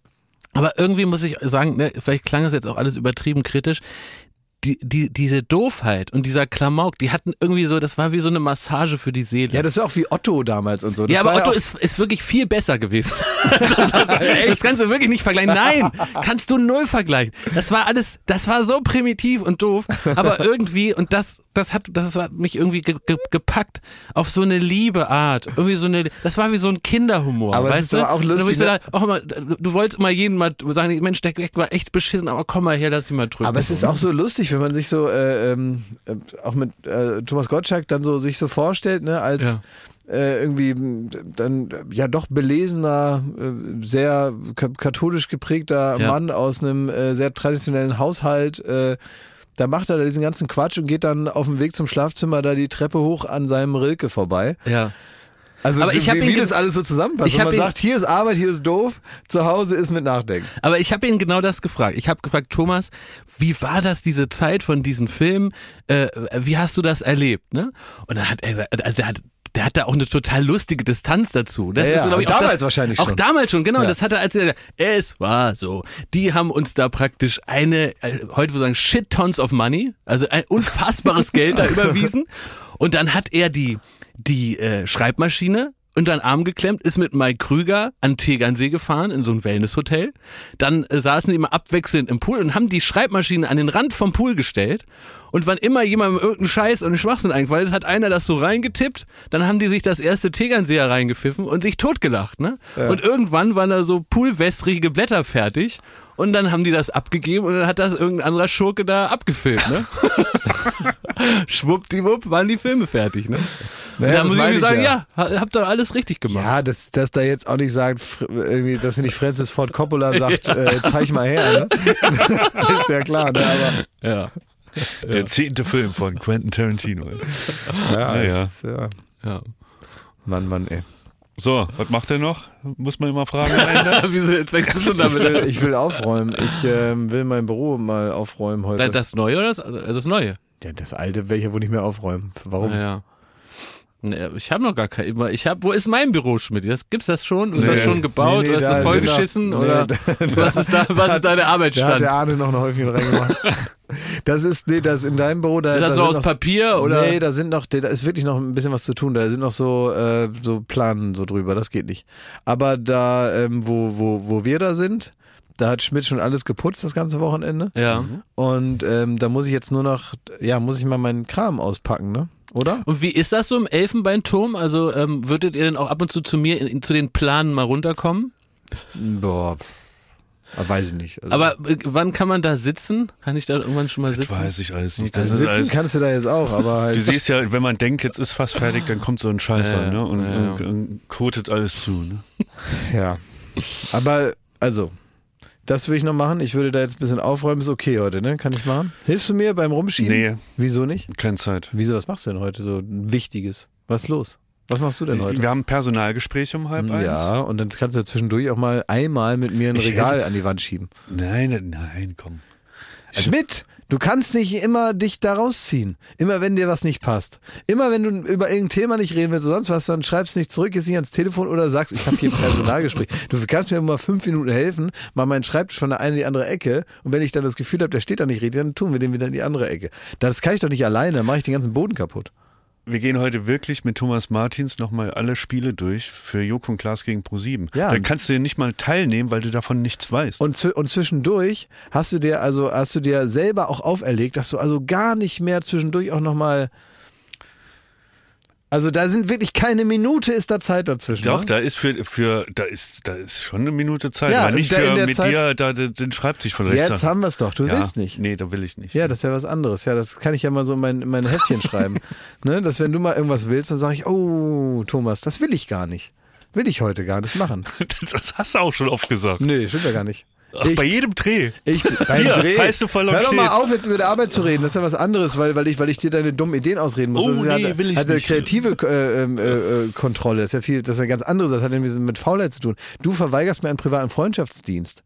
Aber irgendwie muss ich sagen, ne, vielleicht klang es jetzt auch alles übertrieben kritisch. Die, die, diese Doofheit und dieser Klamauk, die hatten irgendwie so, das war wie so eine Massage für die Seele. Ja, das ist auch wie Otto damals und so. Das ja, aber war Otto auch, ist, ist wirklich viel besser gewesen. das, war das kannst du wirklich nicht vergleichen. Nein, kannst du null vergleichen. Das war alles, das war so primitiv und doof, aber irgendwie, und das, das hat, das hat mich irgendwie ge, ge, gepackt auf so eine liebe Art. Irgendwie so eine, das war wie so ein Kinderhumor. Aber es weißt ist du? auch lustig, so ne? da, auch immer, du wolltest mal jeden mal sagen, Mensch, der Gag war echt beschissen, aber komm mal her, lass ihn mal drücken. aber es ist auch so lustig, wenn man sich so äh, ähm, äh, auch mit äh, Thomas Gottschalk dann so sich so vorstellt, ne, als Ja. äh, irgendwie dann äh, ja doch belesener, äh, sehr ka katholisch geprägter Ja. Mann aus einem äh, sehr traditionellen Haushalt. Da macht er da diesen ganzen Quatsch und geht dann auf dem Weg zum Schlafzimmer da die Treppe hoch an seinem Rilke vorbei. ja. Also Aber ich wie, ihn wie ge- das alles so zusammenpasst. Ich Und man sagt, hier ist Arbeit, hier ist doof, zu Hause ist mit Nachdenken. Aber ich habe ihn genau das gefragt. Ich habe gefragt, Thomas, wie war das diese Zeit von diesen Filmen? Äh, wie hast du das erlebt? Ne? Und dann hat er gesagt, also der hat der hat da auch eine total lustige Distanz dazu. Das Ja, ist, ja, ich, auch damals das, wahrscheinlich Auch schon. damals schon, genau. Ja. Das hat er als er, es war so. Die haben uns da praktisch eine, äh, heute würde ich sagen, shit tons of money, also ein unfassbares Geld da überwiesen. Und dann hat er die, die äh, Schreibmaschine unter den Arm geklemmt, ist mit Mike Krüger an Tegernsee gefahren, in so ein Wellnesshotel. Dann äh, saßen die immer abwechselnd im Pool und haben die Schreibmaschine an den Rand vom Pool gestellt. Und wann immer jemandem irgendeinen Scheiß und einen Schwachsinn eingefallen ist, hat einer das so reingetippt, dann haben die sich das erste Tegernseer reingepfiffen und sich totgelacht, ne? Und irgendwann waren da so poolwässrige Blätter fertig und dann haben die das abgegeben und dann hat das irgendein anderer Schurke da abgefilmt, ne? Schwuppdiwupp waren die Filme fertig, ne? Naja, da muss ich sagen, ja. ja, ha- habt ihr alles richtig gemacht. Ja, dass, dass da jetzt auch nicht sagt, fr- irgendwie, dass nicht Francis Ford Coppola sagt, äh, zeig mal her, ne? ist ja klar, ne? Aber Ja. Der zehnte Film von Quentin Tarantino. ja, Ja, ja. Ist, ja. ja. Mann, Mann, ey. So, was macht er noch? Muss man immer fragen. Wieso, jetzt fängst du schon Ich will, damit? ich will aufräumen. Ich ähm, will mein Büro mal aufräumen heute. Das, das Neue oder das, also das Neue? ja, das alte will ich ja wohl nicht mehr aufräumen. Warum? Naja. Nee, Ich habe noch gar kein. Ich hab, wo ist mein Büro, Schmidt? Das gibt's das schon? Ist Nee. das schon gebaut? Nee, oder ist da das vollgeschissen? noch- oder da- was ist da? Was ist deine Da hat Arbeitsstand? der Arne noch ein Häufchen reingemacht. Das ist, nee, das ist in deinem Büro. Da, Ist das da noch sind aus Papier oder? Nee, da sind noch, da ist wirklich noch ein bisschen was zu tun. Da sind noch so, äh, so Planen so drüber. Das geht nicht. Aber da, ähm, wo, wo, wo wir da sind, da hat Schmidt schon alles geputzt das ganze Wochenende. Ja. Und ähm, da muss ich jetzt nur noch, ja, muss ich mal meinen Kram auspacken, ne? Oder? Und wie ist das so im Elfenbeinturm? Also ähm, würdet ihr denn auch ab und zu zu mir in, in, zu den Planen mal runterkommen? Boah. Ah, Weiß ich nicht. Also, Aber äh, wann kann man da sitzen? Kann ich da irgendwann schon mal sitzen? Weiß ich alles nicht. also Das ist sitzen alles, kannst du da jetzt auch, aber halt. du siehst ja, wenn man denkt, jetzt ist fast fertig, dann kommt so ein Scheißer Ja, ne? und, ja, ja. und, und kotet alles zu. Ne? Ja. Aber, also, das will ich noch machen. Ich würde da jetzt ein bisschen aufräumen. Ist okay heute, ne? Kann ich machen? Hilfst du mir beim Rumschieben? Nee, Wieso nicht? keine Zeit. Wieso, was machst du denn heute so Wichtiges? Was ist los? Was machst du denn heute? Wir haben ein Personalgespräch um halb eins. Ja, und dann kannst du zwischendurch auch mal einmal mit mir ein Ich Regal an die Wand schieben. Nein, nein, komm. Also Schmidt, du kannst nicht immer dich da rausziehen. Immer wenn dir was nicht passt. Immer wenn du über irgendein Thema nicht reden willst oder sonst was, dann schreibst du nicht zurück, gehst nicht ans Telefon oder sagst, ich habe hier ein Personalgespräch. Du kannst mir mal fünf Minuten helfen, mal meinen Schreibtisch von der einen in die andere Ecke und wenn ich dann das Gefühl habe, der steht da nicht richtig, dann tun wir den wieder in die andere Ecke. Das kann ich doch nicht alleine, dann mache ich den ganzen Boden kaputt. Wir gehen heute wirklich mit Thomas Martins nochmal alle Spiele durch für Joko und Klaas gegen Pro7. Ja. Dann kannst du nicht mal teilnehmen, weil du davon nichts weißt. Und, und zwischendurch hast du dir also hast du dir selber auch auferlegt, dass du also gar nicht mehr zwischendurch auch nochmal also da sind wirklich keine Minute ist da Zeit dazwischen. Doch, ne? da ist für, für, da ist, da ist schon eine Minute Zeit. Ja, aber nicht für mit Zeit- dir da den den Schreibtisch von rechts. Jetzt haben wir es doch. Du ja, willst nicht. Nee, da will ich nicht. Ja, das ist ja was anderes. Ja, das kann ich ja mal so in mein, in mein Heftchen schreiben. Ne, dass wenn du mal irgendwas willst, dann sage ich, oh, Thomas, das will ich gar nicht. Will ich heute gar nicht machen. Das hast du auch schon oft gesagt. Nee, stimmt ja gar nicht. Ach, Ich- bei jedem Dreh. Ich, beim Hier, Dreh. weißt du voll Hör doch mal auf, jetzt über die Arbeit zu reden. Das ist ja was anderes, weil, weil, ich, weil ich dir deine dummen Ideen ausreden muss. Oh, das ist ja, nee, will ich also nicht. kreative äh, ähm, äh, äh, Kontrolle. Das ist ja viel, das ist ja ganz anderes. Das hat irgendwie mit Faulheit zu tun. Du verweigerst mir einen privaten Freundschaftsdienst.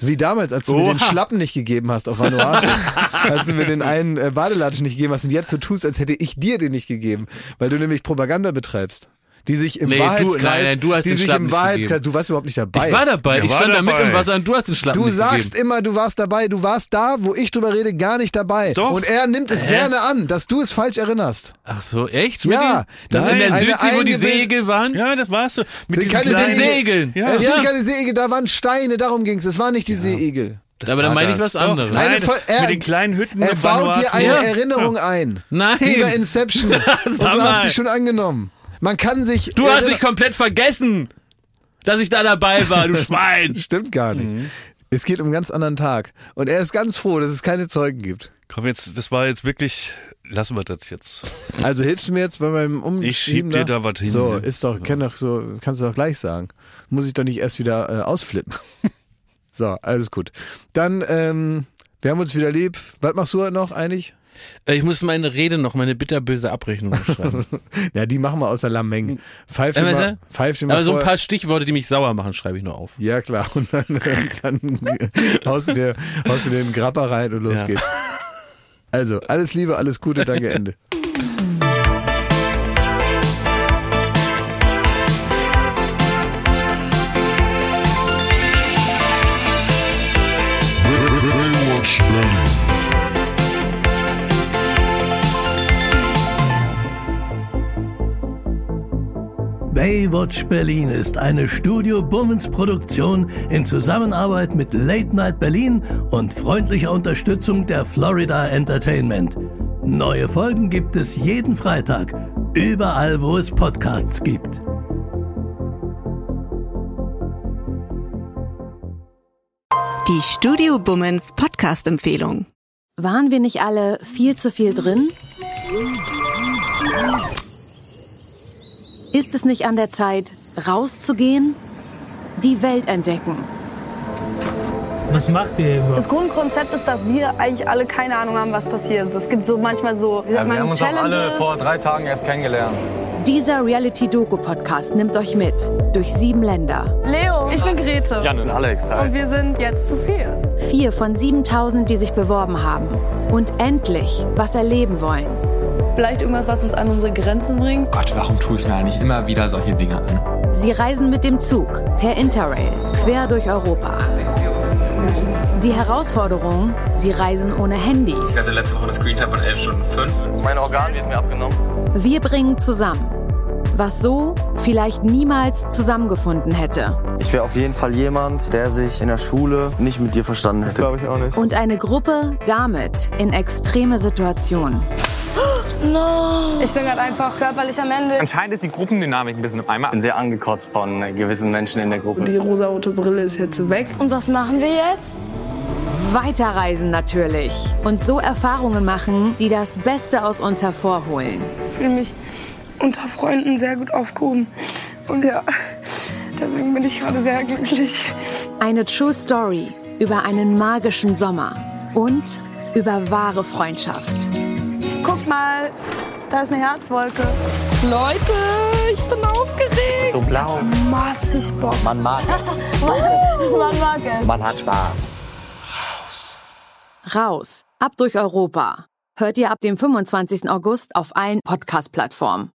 Wie damals, als du mir den Oha. Schlappen nicht gegeben hast auf Vanuatu. als du mir den einen äh, Badelatschen nicht gegeben hast und jetzt so tust, als hätte ich dir den nicht gegeben. Weil du nämlich Propaganda betreibst. Die sich im Nee, du- Wahrheitskreis, nein, nein, du hast die den sich Schlapp im Wahrheitskreis, du warst überhaupt nicht dabei. Ich war dabei, Der ich war stand da mit dabei. im Wasser und du hast den Schlappen Du nicht sagst gegeben. immer, du warst dabei, du warst da, wo ich drüber rede, gar nicht dabei. Doch. Und er nimmt es Hä? gerne an, dass du es falsch erinnerst. Ach so, echt? Ja, das ist in ist der Südsee, wo die Segel waren? Ja, das war's so. Mit Sind diesen keine kleinen- Segel. Segeln. Ja. es Ja. sind keine Seeigel, da waren Steine, darum ging es. Es waren nicht die Seeigel. Das Aber dann meine ich das. was anderes. Eine Nein, er- mit den kleinen Hütten Er baut dir eine Ja. Erinnerung ein. Nein. Wie bei Inception. Und du hast dich schon angenommen. Man kann sich. Du hast erinner- mich komplett vergessen, dass ich da dabei war, du Schwein. Stimmt gar nicht. Mhm. Es geht um einen ganz anderen Tag. Und er ist ganz froh, dass es keine Zeugen gibt. Komm jetzt, das war jetzt wirklich. Lassen wir das jetzt. Also hilfst du mir jetzt bei meinem Umschieben? Ich schieb dir da was hin, So, ist doch, kann doch so, kannst du doch gleich sagen. Muss ich doch nicht erst wieder äh, ausflippen. so, alles gut. Dann, ähm, wir haben uns wieder lieb. Was machst du heute noch eigentlich? Äh, Ich muss meine Rede noch, meine bitterböse Abrechnung schreiben. Ja, die machen wir aus der Lameng. Pfeif dir Äh, mal, pfeif dir mal Aber so ein paar Stichworte, die mich sauer machen, schreibe ich nur auf. Ja, klar. Und dann, dann haust, du dir, haust du dir den Grapper rein und los Ja. geht's. Also, alles Liebe, alles Gute, danke, Ende. Baywatch Berlin ist eine Studio Bummens Produktion in Zusammenarbeit mit Late Night Berlin und freundlicher Unterstützung der Florida Entertainment. Neue Folgen gibt es jeden Freitag, überall wo es Podcasts gibt. Die Studio Bummens Podcast-Empfehlung. Waren wir nicht alle viel zu viel drin? Ist es nicht an der Zeit, rauszugehen? Die Welt entdecken. Was macht ihr hier überhaupt? Das Grundkonzept ist, dass wir eigentlich alle keine Ahnung haben, was passiert. Es gibt so manchmal so, wie sagt Ja, wir man, haben uns auch alle vor drei Tagen erst kennengelernt. Dieser Reality-Doku-Podcast nimmt euch mit durch sieben Länder. Leo, ich bin Grete. Und Alex, hi. Und wir sind jetzt zu viert. Vier von 7000, die sich beworben haben und endlich was erleben wollen. Vielleicht irgendwas, was uns an unsere Grenzen bringt. Gott, warum tue ich mir eigentlich immer wieder solche Dinge an? Sie reisen mit dem Zug per Interrail quer durch Europa. Die Herausforderung, sie reisen ohne Handy. Ich hatte letzte Woche eine Screentime von 11 Stunden 5. Mein Organ wird mir abgenommen. Wir bringen zusammen, was so vielleicht niemals zusammengefunden hätte. Ich wäre auf jeden Fall jemand, der sich in der Schule nicht mit dir verstanden hätte. glaube ich auch nicht. Und eine Gruppe damit in extreme Situationen. Ich bin gerade einfach körperlich am Ende. Anscheinend ist die Gruppendynamik ein bisschen im Eimer. Ich bin sehr angekotzt von gewissen Menschen in der Gruppe. Die rosarote Brille ist jetzt weg. Und was machen wir jetzt? Weiterreisen natürlich. Und so Erfahrungen machen, die das Beste aus uns hervorholen. Ich fühle mich unter Freunden sehr gut aufgehoben. Und ja, deswegen bin ich gerade sehr glücklich. Eine True Story über einen magischen Sommer und über wahre Freundschaft. Guckt mal, da ist eine Herzwolke. Leute, ich bin aufgeregt. Es ist so blau. Massig Bock. Man mag es. Man mag es. Man hat Spaß. Raus, ab durch Europa. Hört ihr ab dem 25. August auf allen Podcast-Plattformen.